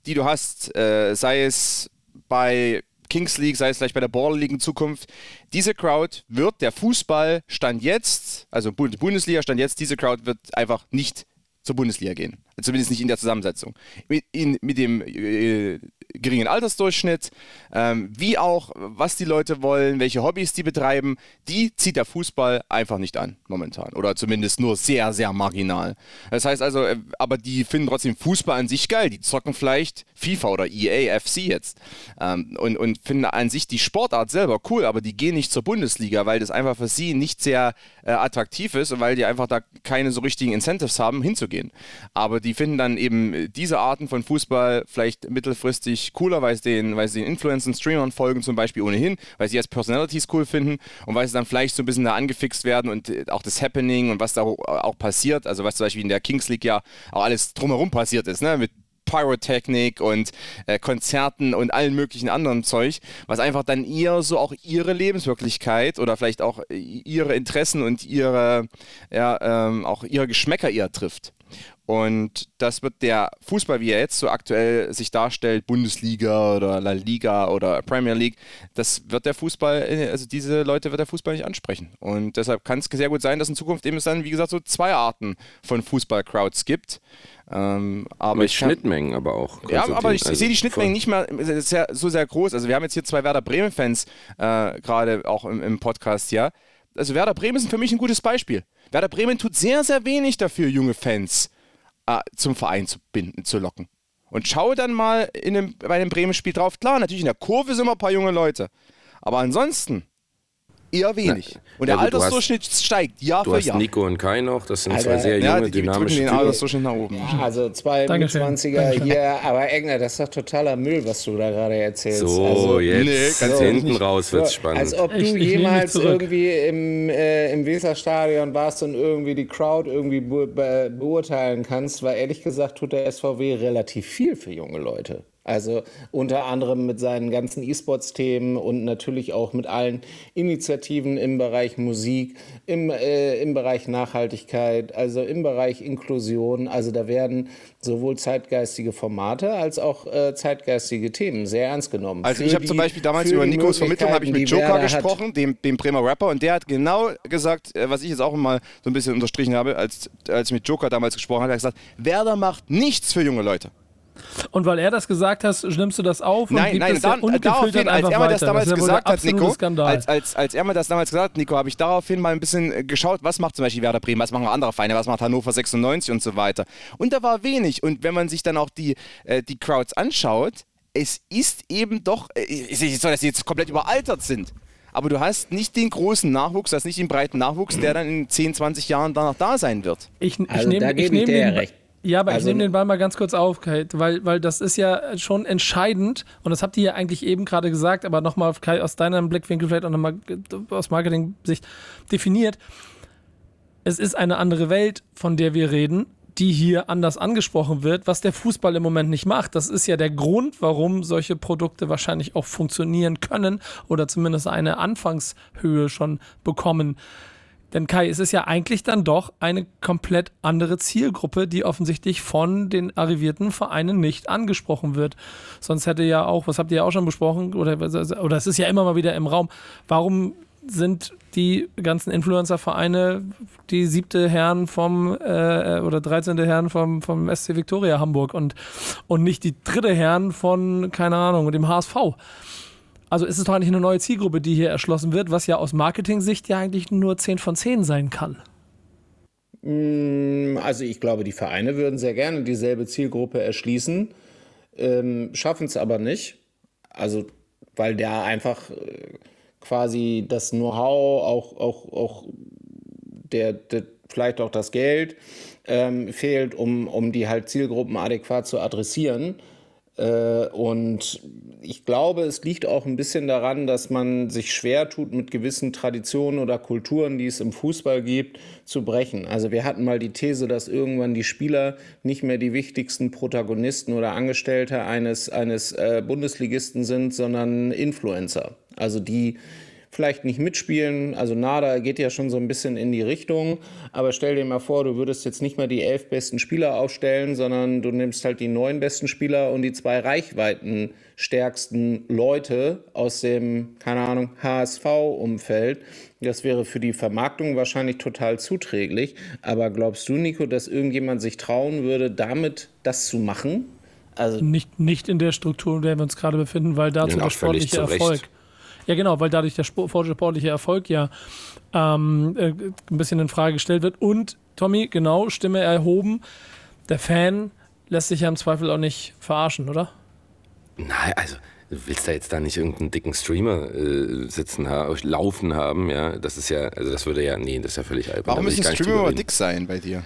Speaker 14: die du hast, äh, sei es bei Kings League, sei es vielleicht bei der Border League in Zukunft, diese Crowd wird der Fußball Stand jetzt, also Bu- Bundesliga Stand jetzt, diese Crowd wird einfach nicht zur Bundesliga gehen. Zumindest nicht in der Zusammensetzung. Mit, in, mit dem äh, geringen Altersdurchschnitt, ähm, wie auch, was die Leute wollen, welche Hobbys die betreiben, die zieht der Fußball einfach nicht an, momentan. Oder zumindest nur sehr, sehr marginal. Das heißt also, äh, aber die finden trotzdem Fußball an sich geil. Die zocken vielleicht FIFA oder EA FC jetzt. Ähm, und, und finden an sich die Sportart selber cool, aber die gehen nicht zur Bundesliga, weil das einfach für sie nicht sehr äh, attraktiv ist und weil die einfach da keine so richtigen Incentives haben, hinzugehen. Aber die finden dann eben diese Arten von Fußball vielleicht mittelfristig cooler, weil sie den, weil sie den Influencern, Streamern folgen zum Beispiel ohnehin, weil sie als Personalities cool finden und weil sie dann vielleicht so ein bisschen da angefixt werden und äh, auch das Happening und was da auch, passiert, also was zum Beispiel in der Kings League ja auch alles drumherum passiert ist, ne, mit Pyrotechnik und äh, Konzerten und allen möglichen anderen Zeug, was einfach dann eher so auch ihre Lebenswirklichkeit oder vielleicht auch äh, ihre Interessen und ihre, ja, ähm, auch ihre Geschmäcker eher trifft. Und das wird der Fußball, wie er jetzt so aktuell sich darstellt, Bundesliga oder La Liga oder Premier League, das wird der Fußball, äh, also diese Leute wird der Fußball nicht ansprechen. Und deshalb kann es sehr gut sein, dass in Zukunft eben es dann, wie gesagt, so zwei Arten von Fußball-Crowds gibt. Ähm, aber
Speaker 12: Mit Schnittmengen aber auch.
Speaker 14: ja, aber ich
Speaker 12: Also
Speaker 14: sehe die Schnittmengen
Speaker 12: voll.
Speaker 14: nicht mehr sehr, so sehr groß. Also wir haben jetzt hier zwei Werder Bremen-Fans äh, gerade auch im, im Podcast, ja. Also Werder Bremen ist für mich ein gutes Beispiel. Werder Bremen tut sehr, sehr wenig dafür, junge Fans äh, zum Verein zu binden, zu locken. Und schau dann mal in einem, bei einem Bremen-Spiel drauf. Klar, natürlich in der Kurve sind immer ein paar junge Leute. Aber ansonsten eher wenig. Und der
Speaker 12: Ja, gut, du hast-
Speaker 14: Altersdurchschnitt steigt Jahr
Speaker 12: Du
Speaker 14: für
Speaker 12: hast
Speaker 14: Jahr.
Speaker 12: Nico und Kai noch, das sind
Speaker 13: Alter,
Speaker 12: zwei sehr
Speaker 14: ja,
Speaker 12: junge,
Speaker 14: die- die
Speaker 12: dynamische
Speaker 14: den
Speaker 12: Typen.
Speaker 14: Altersdurchschnitt nach oben.
Speaker 13: Also zwei
Speaker 11: Dankeschön.
Speaker 13: 20er
Speaker 11: Dankeschön.
Speaker 13: hier, aber Egner, das ist doch totaler Müll, was du da gerade erzählst.
Speaker 12: So,
Speaker 13: also,
Speaker 12: jetzt
Speaker 14: Nee, ganz
Speaker 12: hinten
Speaker 14: ehrlich.
Speaker 12: raus wird's
Speaker 13: So,
Speaker 12: spannend.
Speaker 13: Als ob
Speaker 11: Ich-
Speaker 13: du
Speaker 11: ich mich
Speaker 13: jemals irgendwie im, äh, im Weserstadion warst und irgendwie die Crowd irgendwie be be beurteilen kannst, weil ehrlich gesagt tut der SVW relativ viel für junge Leute. Also unter anderem mit seinen ganzen E-Sports-Themen und natürlich auch mit allen Initiativen im Bereich Musik, im, äh, im Bereich Nachhaltigkeit, also im Bereich Inklusion. Also da werden sowohl zeitgeistige Formate als auch äh, zeitgeistige Themen sehr ernst genommen.
Speaker 14: Also
Speaker 13: Für
Speaker 14: ich habe zum Beispiel damals über Nikos Vermittlung habe ich mit Joker gesprochen, dem, dem Bremer Rapper, und der hat genau gesagt, äh, was ich jetzt auch mal so ein bisschen unterstrichen habe, als, als ich mit Joker damals gesprochen habe, er hat gesagt, Werder macht nichts für junge Leute.
Speaker 11: Und weil er das gesagt hat, nimmst du das auf und
Speaker 14: Nein, nein,
Speaker 11: es ja
Speaker 14: daraufhin, als er mir das damals
Speaker 11: wohl
Speaker 14: gesagt hat, Nico, als, als, als er mir das damals gesagt hat, Nico, habe ich daraufhin mal ein bisschen äh, geschaut, was macht zum Beispiel Werder Bremen, was machen andere Vereine, was macht Hannover 96 und so weiter. Und da war wenig. Und wenn man sich dann auch die, äh, die Crowds anschaut, es ist eben doch, äh, ist nicht so, dass sie jetzt komplett überaltert sind. Aber du hast nicht den großen Nachwuchs, du hast nicht den breiten Nachwuchs, der dann in 10, 20 Jahren danach da sein wird.
Speaker 11: Ich, ich
Speaker 13: Also
Speaker 11: nehme
Speaker 13: da gebe ich
Speaker 11: nehm
Speaker 13: dir ja
Speaker 11: den,
Speaker 13: recht.
Speaker 11: Ja, aber
Speaker 13: Also-
Speaker 11: ich nehme den Ball mal ganz kurz auf, Kai, weil, weil das ist ja schon entscheidend und das habt ihr ja eigentlich eben gerade gesagt, aber nochmal, aus deinem Blickwinkel vielleicht auch nochmal aus Marketing-Sicht definiert. Es ist eine andere Welt, von der wir reden, die hier anders angesprochen wird, was der Fußball im Moment nicht macht. Das ist ja der Grund, warum solche Produkte wahrscheinlich auch funktionieren können oder zumindest eine Anfangshöhe schon bekommen Denn Kai, es ist ja eigentlich dann doch eine komplett andere Zielgruppe, die offensichtlich von den arrivierten Vereinen nicht angesprochen wird. Sonst hätte ja auch, was habt ihr ja auch schon besprochen, oder, oder es ist ja immer mal wieder im Raum, warum sind die ganzen Influencer-Vereine die siebte Herren vom äh, oder 13. Herren vom, vom SC Victoria Hamburg und, und nicht die dritte Herren von, keine Ahnung, dem HSV. Also ist es doch eigentlich eine neue Zielgruppe, die hier erschlossen wird, was ja aus Marketing-Sicht ja eigentlich nur 10 von 10 sein kann.
Speaker 13: Mm, also ich glaube, die Vereine würden sehr gerne dieselbe Zielgruppe erschließen, ähm, schaffen es aber nicht. Also weil da einfach äh, quasi das Know-how, auch, auch, auch der, der, vielleicht auch das Geld ähm, fehlt, um, um die halt Zielgruppen adäquat zu adressieren. Äh, und ich glaube, es liegt auch ein bisschen daran, dass man sich schwer tut, mit gewissen Traditionen oder Kulturen, die es im Fußball gibt, zu brechen. Also wir hatten mal die These, dass irgendwann die Spieler nicht mehr die wichtigsten Protagonisten oder Angestellte eines, eines äh, Bundesligisten sind, sondern Influencer. Also die vielleicht nicht mitspielen. Also Nada geht ja schon so ein bisschen in die Richtung. Aber stell dir mal vor, du würdest jetzt nicht mehr die elf besten Spieler aufstellen, sondern du nimmst halt die neun besten Spieler und die zwei reichweitenstärksten Leute aus dem, keine Ahnung, HSV-Umfeld. Das wäre für die Vermarktung wahrscheinlich total zuträglich. Aber glaubst du, Nico, dass irgendjemand sich trauen würde, damit das zu machen?
Speaker 11: Also nicht, nicht in der Struktur, in der wir uns gerade befinden, weil dazu der sportliche Erfolg. Ja, genau, weil dadurch der sportliche Erfolg ja ähm, äh, ein bisschen in Frage gestellt wird. Und Tommy, genau, Stimme erhoben. Der Fan lässt sich ja im Zweifel auch nicht verarschen, oder?
Speaker 12: Nein, also du willst da jetzt da nicht irgendeinen dicken Streamer äh, sitzen haben, laufen haben, ja. Das ist ja, also das würde ja, nee, das ist ja völlig albern.
Speaker 14: Warum müssen Streamer aber dick sein bei dir?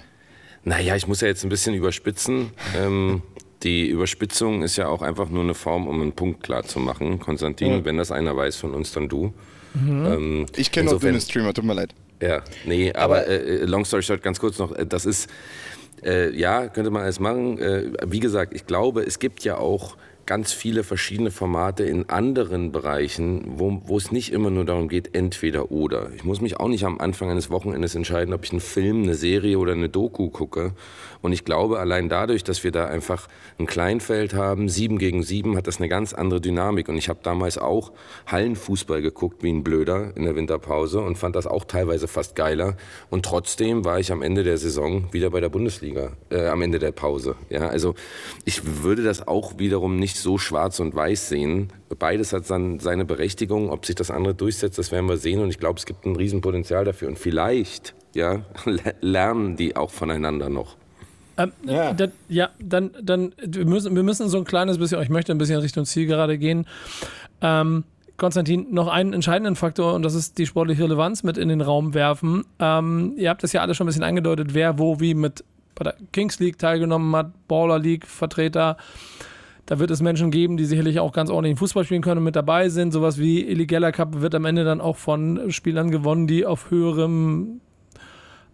Speaker 12: Naja, ich muss ja jetzt ein bisschen überspitzen. ähm, die Überspitzung ist ja auch einfach nur eine Form, um einen Punkt klar zu machen. Konstantin, ja. wenn das einer weiß von uns, dann du.
Speaker 14: Mhm. Ähm, ich kenne noch dünne Streamer, tut mir leid.
Speaker 12: Ja, nee, aber, aber äh, long story short, ganz kurz noch, äh, das ist, äh, ja, könnte man alles machen. Äh, wie gesagt, ich glaube, es gibt ja auch ganz viele verschiedene Formate in anderen Bereichen, wo, wo es nicht immer nur darum geht, entweder oder. Ich muss mich auch nicht am Anfang eines Wochenendes entscheiden, ob ich einen Film, eine Serie oder eine Doku gucke. Und ich glaube, allein dadurch, dass wir da einfach ein Kleinfeld haben, sieben gegen sieben, hat das eine ganz andere Dynamik. Und ich habe damals auch Hallenfußball geguckt wie ein Blöder in der Winterpause und fand das auch teilweise fast geiler. Und trotzdem war ich am Ende der Saison wieder bei der Bundesliga, äh, am Ende der Pause. Ja, also ich würde das auch wiederum nicht so schwarz und weiß sehen. Beides hat dann seine Berechtigung. Ob sich das andere durchsetzt, das werden wir sehen. Und ich glaube, es gibt ein Riesenpotenzial dafür. Und vielleicht ja, lernen die auch voneinander noch.
Speaker 11: Ähm, ja. Dann, ja, dann, dann wir müssen, wir müssen so ein kleines bisschen, ich möchte ein bisschen Richtung Ziel gerade gehen. Ähm, Konstantin, noch einen entscheidenden Faktor und das ist die sportliche Relevanz mit in den Raum werfen. Ähm, ihr habt das ja alles schon ein bisschen angedeutet, wer wo wie mit bei der Kings League teilgenommen hat, Baller League Vertreter. Da wird es Menschen geben, die sicherlich auch ganz ordentlich Fußball spielen können und mit dabei sind. Sowas wie Eli Geller Cup wird am Ende dann auch von Spielern gewonnen, die auf höherem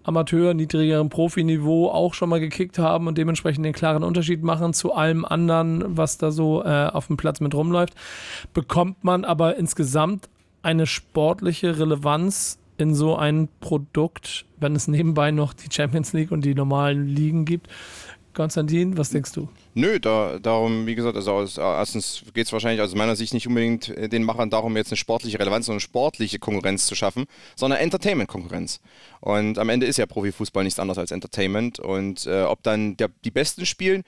Speaker 11: Amateur, niedrigerem Profiniveau auch schon mal gekickt haben und dementsprechend den klaren Unterschied machen zu allem anderen, was da so äh, auf dem Platz mit rumläuft, bekommt man aber insgesamt eine sportliche Relevanz in so ein Produkt, wenn es nebenbei noch die Champions League und die normalen Ligen gibt. Konstantin, was denkst du?
Speaker 14: Nö, da, darum, wie gesagt, also aus, erstens geht es wahrscheinlich aus meiner Sicht nicht unbedingt äh, den Machern darum, jetzt eine sportliche Relevanz, sondern eine sportliche Konkurrenz zu schaffen, sondern Entertainment-Konkurrenz. Und am Ende ist ja Profifußball nichts anderes als Entertainment. Und äh, ob dann der, die Besten spielen,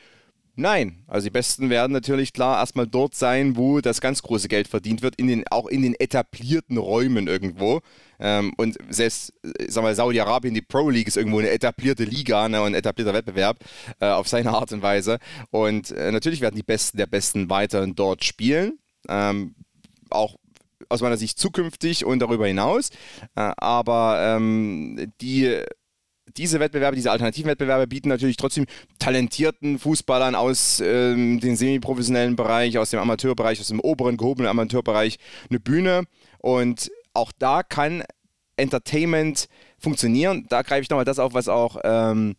Speaker 14: Nein, also die Besten werden natürlich klar erstmal dort sein, wo das ganz große Geld verdient wird, in den, auch in den etablierten Räumen irgendwo. Ähm, und selbst, äh, sagen wir, Saudi-Arabien, die Pro League ist irgendwo eine etablierte Liga ne, und ein etablierter Wettbewerb äh, auf seine Art und Weise. Und äh, natürlich werden die Besten der Besten weiterhin dort spielen. Ähm, auch aus meiner Sicht zukünftig und darüber hinaus. Äh, aber ähm, die diese Wettbewerbe, diese alternativen Wettbewerbe bieten natürlich trotzdem talentierten Fußballern aus ähm, dem semiprofessionellen Bereich, aus dem Amateurbereich, aus dem oberen gehobenen Amateurbereich eine Bühne. Und auch da kann Entertainment funktionieren. Da greife ich nochmal das auf, was auch, ähm,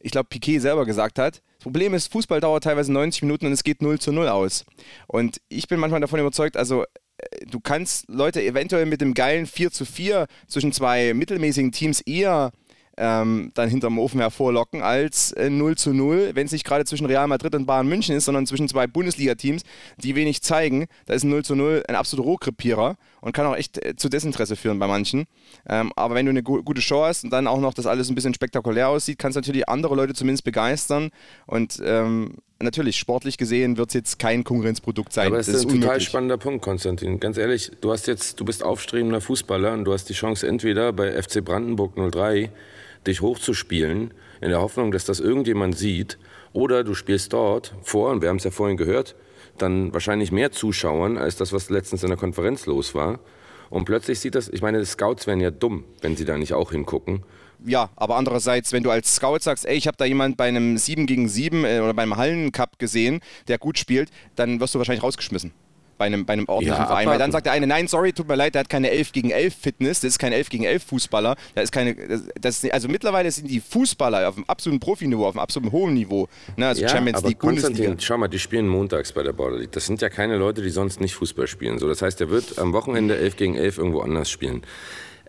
Speaker 14: ich glaube, Piquet selber gesagt hat. Das Problem ist, Fußball dauert teilweise 90 Minuten und es geht 0 zu 0 aus. Und ich bin manchmal davon überzeugt, also äh, du kannst Leute eventuell mit dem geilen 4 zu 4 zwischen zwei mittelmäßigen Teams eher ähm, dann hinterm Ofen hervorlocken als äh, 0 zu 0, wenn es nicht gerade zwischen Real Madrid und Bayern München ist, sondern zwischen zwei Bundesliga-Teams, die wenig zeigen. Da ist ein 0 zu 0 ein absoluter Rohkrepierer und kann auch echt äh, zu Desinteresse führen bei manchen. Ähm, aber wenn du eine gu gute Show hast und dann auch noch das alles ein bisschen spektakulär aussieht, kannst du natürlich andere Leute zumindest begeistern und ähm, natürlich, sportlich gesehen wird es jetzt kein Konkurrenzprodukt sein.
Speaker 12: Aber das, das ist ein
Speaker 14: unmöglich.
Speaker 12: total spannender Punkt, Konstantin. Ganz ehrlich, du hast jetzt, du bist aufstrebender Fußballer und du hast die Chance, entweder bei FC Brandenburg 03 dich hochzuspielen, in der Hoffnung, dass das irgendjemand sieht, oder du spielst dort vor, und wir haben es ja vorhin gehört, dann wahrscheinlich mehr Zuschauern als das, was letztens in der Konferenz los war. Und plötzlich sieht das, ich meine, Scouts wären ja dumm, wenn sie da nicht auch hingucken.
Speaker 14: Ja, aber andererseits, wenn du als Scout sagst, ey, ich habe da jemand bei einem 7 gegen 7 äh, oder beim Hallencup gesehen, der gut spielt, dann wirst du wahrscheinlich rausgeschmissen bei einem, bei einem ordentlichen
Speaker 12: Ja,
Speaker 14: Verein. Weil dann sagt der eine, nein, sorry, tut mir leid, der hat keine 11 gegen 11 Fitness, das ist kein 11 gegen 11 Fußballer. Da ist keine, das, das, also mittlerweile sind die Fußballer auf dem absoluten Profiniveau, auf dem absoluten hohen Niveau. Ne, also
Speaker 12: ja,
Speaker 14: Champions
Speaker 12: aber
Speaker 14: League, Bundesliga.
Speaker 12: Konstantin, schau mal, die spielen montags bei der Border League. Das sind ja keine Leute, die sonst nicht Fußball spielen. So, das heißt, der wird am Wochenende 11 gegen 11 irgendwo anders spielen.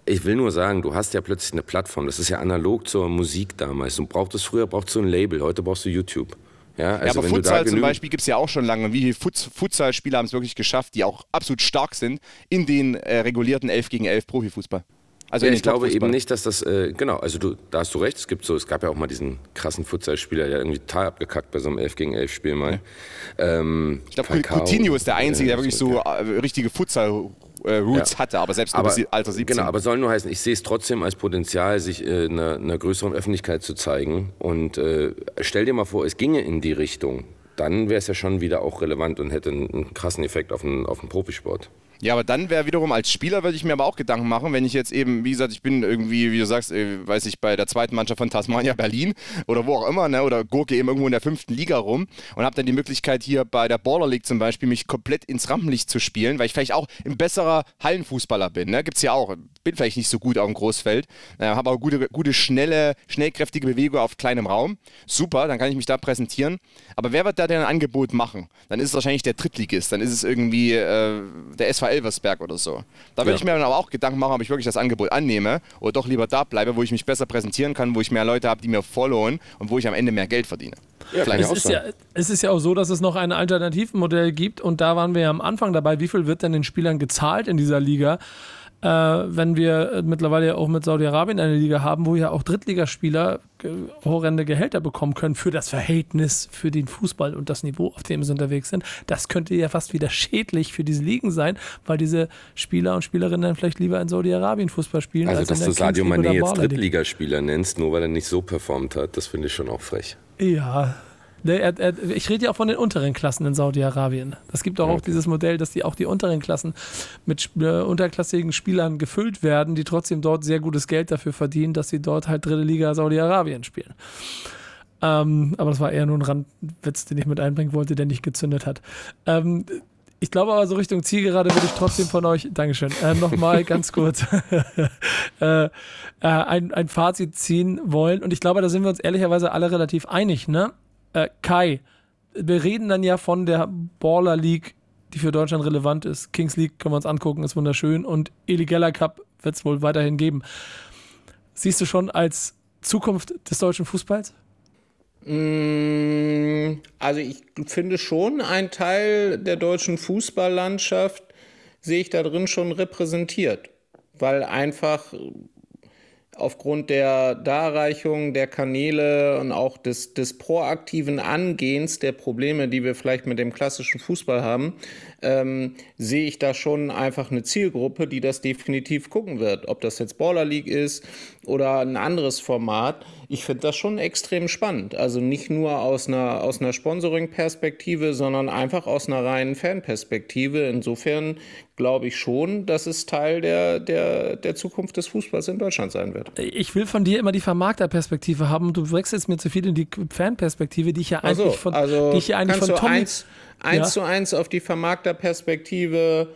Speaker 12: Ich will nur sagen, du hast ja plötzlich eine Plattform. Das ist ja analog zur Musik damals. Du brauchtest früher brauchst du ein Label, heute brauchst du YouTube. Ja, also
Speaker 14: ja, aber Futsal zum Beispiel gibt es ja auch schon lange. Und wie viele Fut Futsal-Spieler haben es wirklich geschafft, die auch absolut stark sind in den äh, regulierten 11 gegen 11 Profifußball? Also
Speaker 12: ja, ich glaube eben nicht, dass das, äh, genau, also du, da hast du recht, es gibt so, es gab ja auch mal diesen krassen Futsalspieler, der irgendwie total abgekackt bei so einem 11 gegen 11 Spiel mal. Ähm,
Speaker 14: Ich glaube, Coutinho ist der Einzige, der wirklich so äh, Futsal-Roots
Speaker 12: Ja.
Speaker 14: hatte, aber selbst
Speaker 12: aber,
Speaker 14: bis Alter 17.
Speaker 12: Genau, aber soll nur heißen, ich sehe es trotzdem als Potenzial, sich äh, einer, einer größeren Öffentlichkeit zu zeigen. Und äh, stell dir mal vor, es ginge in die Richtung. Dann wäre es ja schon wieder auch relevant und hätte einen, einen krassen Effekt auf den, auf den Profisport.
Speaker 14: Ja, aber dann wäre wiederum als Spieler, würde ich mir aber auch Gedanken machen, wenn ich jetzt eben, wie gesagt, ich bin irgendwie, wie du sagst, äh, weiß ich, bei der zweiten Mannschaft von Tasmania Berlin oder wo auch immer, ne, oder gurke eben irgendwo in der fünften Liga rum und habe dann die Möglichkeit hier bei der Baller League zum Beispiel mich komplett ins Rampenlicht zu spielen, weil ich vielleicht auch ein besserer Hallenfußballer bin, ne, gibt's ja auch. Bin vielleicht nicht so gut auf dem Großfeld, äh, habe aber gute, gute, schnelle, schnellkräftige Bewegung auf kleinem Raum. Super, dann kann ich mich da präsentieren. Aber wer wird da denn ein Angebot machen? Dann ist es wahrscheinlich der Drittligist, dann ist es irgendwie äh, der SV Elversberg oder so. Da würde
Speaker 12: Ja.
Speaker 14: ich mir dann aber auch Gedanken machen, ob ich wirklich das Angebot annehme oder doch lieber da bleibe, wo ich mich besser präsentieren kann, wo ich mehr Leute habe, die mir followen und wo ich am Ende mehr Geld verdiene.
Speaker 11: es, ist ja, es ist ja auch so, dass es noch ein Alternativmodell gibt und da waren wir ja am Anfang dabei. Wie viel wird denn den Spielern gezahlt in dieser Liga? Äh, wenn wir äh, mittlerweile ja auch mit Saudi-Arabien eine Liga haben, wo ja auch Drittligaspieler äh, horrende Gehälter bekommen können für das Verhältnis, für den Fußball und das Niveau, auf dem sie unterwegs sind. Das könnte ja fast wieder schädlich für diese Ligen sein, weil diese Spieler und Spielerinnen dann vielleicht lieber in Saudi-Arabien Fußball spielen.
Speaker 12: Also,
Speaker 11: als
Speaker 12: dass
Speaker 11: in
Speaker 12: du Sadio Mané jetzt. Drittligaspieler nennst, nur weil er nicht so performt hat, das finde ich schon auch frech.
Speaker 11: Ja. Ne, er, er, ich rede ja auch von den unteren Klassen in Saudi-Arabien. Es gibt auch, auch dieses Modell, dass die auch die unteren Klassen mit äh, unterklassigen Spielern gefüllt werden, die trotzdem dort sehr gutes Geld dafür verdienen, dass sie dort halt dritte Liga Saudi-Arabien spielen. Ähm, aber das war eher nur ein Randwitz, den ich mit einbringen wollte, der nicht gezündet hat. Ähm, ich glaube aber so Richtung Zielgerade würde ich trotzdem von euch, Dankeschön, äh, nochmal ganz kurz äh, äh, ein, ein Fazit ziehen wollen. Und ich glaube, da sind wir uns ehrlicherweise alle relativ einig, ne? Äh, Kai, wir reden dann ja von der Baller League, die für Deutschland relevant ist. Kings League können wir uns angucken, ist wunderschön. Und Eligella Cup wird es wohl weiterhin geben. Siehst du schon als Zukunft des deutschen Fußballs?
Speaker 13: Mm, Also ich finde schon, ein Teil der deutschen Fußballlandschaft sehe ich da drin schon repräsentiert, weil einfach aufgrund der Darreichung der Kanäle und auch des, des proaktiven Angehens der Probleme, die wir vielleicht mit dem klassischen Fußball haben, ähm, sehe ich da schon einfach eine Zielgruppe, die das definitiv gucken wird. Ob das jetzt Baller League ist oder ein anderes Format. Ich finde das schon extrem spannend. Also nicht nur aus einer, aus einer Sponsoring-Perspektive, sondern einfach aus einer reinen Fanperspektive. Insofern glaube ich schon, dass es Teil der, der, der Zukunft des Fußballs in Deutschland sein wird.
Speaker 11: Ich will von dir immer die Vermarkterperspektive haben du wechselst mir zu viel in die Fanperspektive, die ich ja eigentlich
Speaker 13: Also,
Speaker 11: von,
Speaker 13: also
Speaker 11: die ich ja eigentlich von Tommy.
Speaker 13: eins, eins
Speaker 11: Ja.
Speaker 13: zu eins auf die Vermarkterperspektive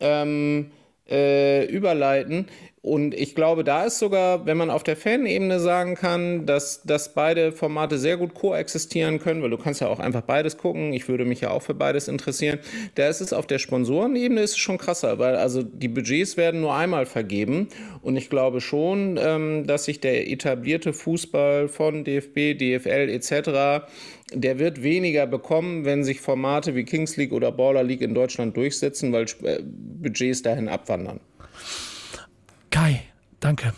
Speaker 13: ähm, äh, überleiten. Und ich glaube, da ist sogar, wenn man auf der Fanebene sagen kann, dass, dass beide Formate sehr gut koexistieren können, weil du kannst ja auch einfach beides gucken. Ich würde mich ja auch für beides interessieren. Da ist es auf der Sponsorenebene ist es schon krasser, weil also die Budgets werden nur einmal vergeben. Und ich glaube schon, ähm, dass sich der etablierte Fußball von DFB, DFL etc der wird weniger bekommen, wenn sich Formate wie Kings League oder Baller League in Deutschland durchsetzen, weil äh, Budgets dahin abwandern.
Speaker 11: Kai, danke.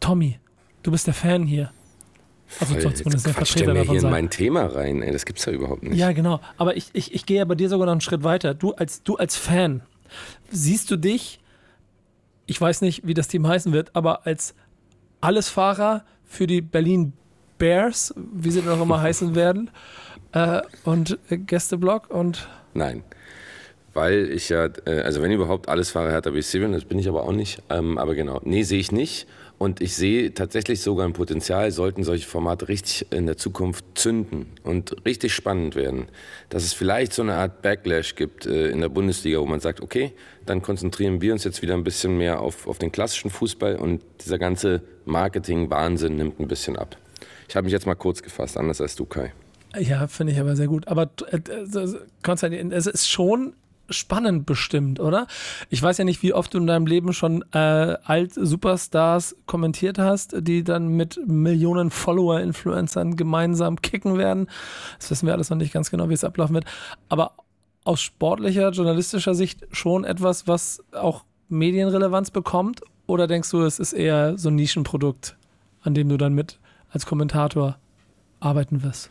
Speaker 11: Tommy, du bist der Fan hier.
Speaker 12: Also Voll, zumindest der Vertreter mir hier in mein Thema rein, ey, das gibt's ja überhaupt nicht.
Speaker 11: Ja, genau. Aber ich, ich, ich gehe ja bei dir sogar noch einen Schritt weiter. Du als, du als Fan, siehst du dich, ich weiß nicht, wie das Team heißen wird, aber als Allesfahrer für die Berlin Bears, wie sie dann auch immer heißen werden, äh, und Gästeblock und.
Speaker 12: Nein. Weil ich ja, äh, also wenn überhaupt alles fahre Hertha BSC bin, das bin ich aber auch nicht. Ähm, aber genau, nee, sehe ich nicht. Und ich sehe tatsächlich sogar ein Potenzial, sollten solche Formate richtig in der Zukunft zünden und richtig spannend werden, dass es vielleicht so eine Art Backlash gibt äh, in der Bundesliga, wo man sagt, okay, dann konzentrieren wir uns jetzt wieder ein bisschen mehr auf, auf den klassischen Fußball und dieser ganze Marketing-Wahnsinn nimmt ein bisschen ab. Ich habe mich jetzt mal kurz gefasst, anders als du, Kai.
Speaker 11: Ja, finde ich aber sehr gut. Aber äh, Konstantin, es ist schon spannend bestimmt, oder? Ich weiß ja nicht, wie oft du in deinem Leben schon äh, Alt-Superstars kommentiert hast, die dann mit Millionen Follower-Influencern gemeinsam kicken werden. Das wissen wir alles noch nicht ganz genau, wie es ablaufen wird. Aber aus sportlicher, journalistischer Sicht schon etwas, was auch Medienrelevanz bekommt? Oder denkst du, es ist eher so ein Nischenprodukt, an dem du dann mit als Kommentator arbeiten wirst?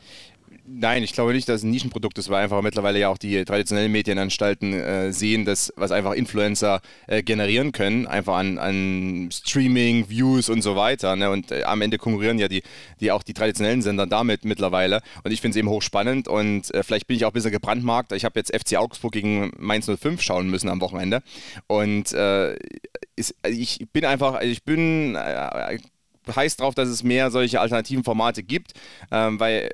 Speaker 14: Nein, ich glaube nicht, dass es ein Nischenprodukt ist, weil einfach mittlerweile ja auch die traditionellen Medienanstalten äh, sehen, dass was einfach Influencer äh, generieren können, einfach an, an Streaming, Views und so weiter. Ne? Und äh, am Ende konkurrieren ja die, die auch die traditionellen Sender damit mittlerweile. Und ich finde es eben hochspannend und äh, vielleicht bin ich auch ein bisschen gebrandmarkt. Ich habe jetzt FC Augsburg gegen Mainz 05 schauen müssen am Wochenende. Und äh, ist, ich bin einfach, ich bin äh, heiß drauf, dass es mehr solche alternativen Formate gibt, ähm, weil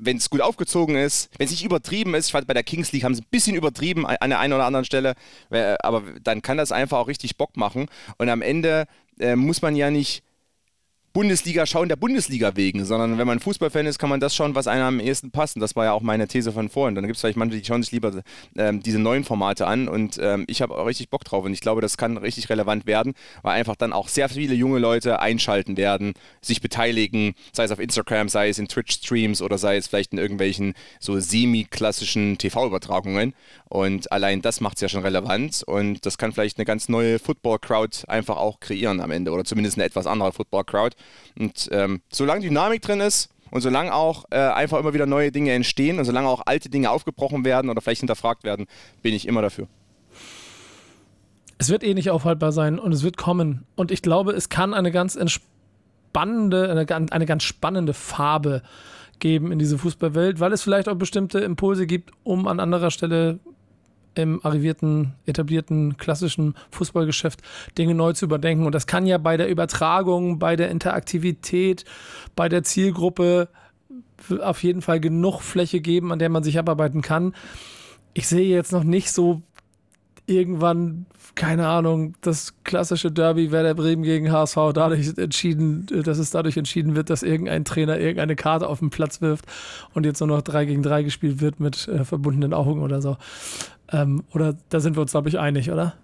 Speaker 14: wenn es gut aufgezogen ist, wenn es nicht übertrieben ist, ich fand bei der Kings League haben sie ein bisschen übertrieben an der einen oder anderen Stelle, aber dann kann das einfach auch richtig Bock machen. Und am Ende äh, muss man ja nicht Bundesliga schauen der Bundesliga wegen, sondern wenn man Fußballfan ist, kann man das schauen, was einem am ehesten passt. Und das war ja auch meine These von vorhin. Dann gibt es vielleicht manche, die schauen sich lieber ähm, diese neuen Formate an und ähm, ich habe auch richtig Bock drauf und ich glaube, das kann richtig relevant werden, weil einfach dann auch sehr viele junge Leute einschalten werden, sich beteiligen, sei es auf Instagram, sei es in Twitch-Streams oder sei es vielleicht in irgendwelchen so semi-klassischen TV-Übertragungen. Und allein das macht es ja schon relevant und das kann vielleicht eine ganz neue Football-Crowd einfach auch kreieren am Ende oder zumindest eine etwas andere Football-Crowd. Und ähm, solange Dynamik drin ist und solange auch äh, einfach immer wieder neue Dinge entstehen und solange auch alte Dinge aufgebrochen werden oder vielleicht hinterfragt werden, bin ich immer dafür.
Speaker 11: Es wird eh nicht aufhaltbar sein und es wird kommen. Und ich glaube, es kann eine ganz entspannende, eine, eine ganz spannende Farbe geben in diese Fußballwelt, weil es vielleicht auch bestimmte Impulse gibt, um an anderer Stelle im arrivierten, etablierten, klassischen Fußballgeschäft Dinge neu zu überdenken. Und das kann ja bei der Übertragung, bei der Interaktivität, bei der Zielgruppe auf jeden Fall genug Fläche geben, an der man sich abarbeiten kann. Ich sehe jetzt noch nicht so irgendwann, keine Ahnung, das klassische Derby Werder Bremen gegen HSV dadurch entschieden, dass es dadurch entschieden wird, dass irgendein Trainer irgendeine Karte auf den Platz wirft und jetzt nur noch 3 gegen 3 gespielt wird mit äh, verbundenen Augen oder so. Ähm, oder da sind wir uns, glaube ich, einig, oder?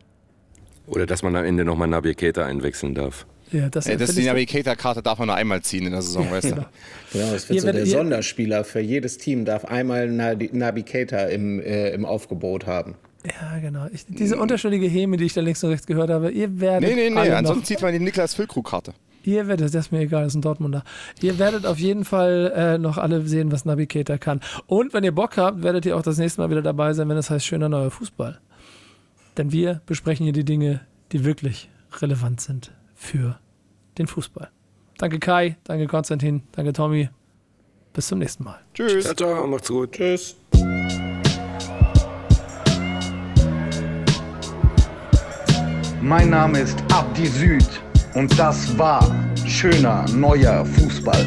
Speaker 12: Oder dass man am Ende nochmal Navigator einwechseln darf.
Speaker 14: Ja, das, ja, das die Navigator-Karte darf man nur einmal ziehen in der Saison, ja, weißt du?
Speaker 13: Genau, genau das wird ihr so der Sonderspieler für jedes Team darf einmal Navigator im, äh, im Aufgebot haben.
Speaker 11: Ja, genau. Ich, diese unterschwellige Häme, die ich da links und rechts gehört habe, ihr werdet.
Speaker 14: Nee, nee, nee, ansonsten zieht man die Niklas Füllkrug-Karte.
Speaker 11: Ihr werdet, das ist mir egal, das ist ein Dortmunder. Ihr werdet auf jeden Fall äh, noch alle sehen, was Navigator kann. Und wenn ihr Bock habt, werdet ihr auch das nächste Mal wieder dabei sein, wenn es das heißt schöner neuer Fußball. Denn wir besprechen hier die Dinge, die wirklich relevant sind für den Fußball. Danke Kai, danke Konstantin, danke Tommy. Bis zum nächsten Mal.
Speaker 12: Tschüss. Ciao, ciao, macht's gut.
Speaker 14: Tschüss.
Speaker 10: Mein Name ist Abdi Süd und das war schöner neuer Fußball.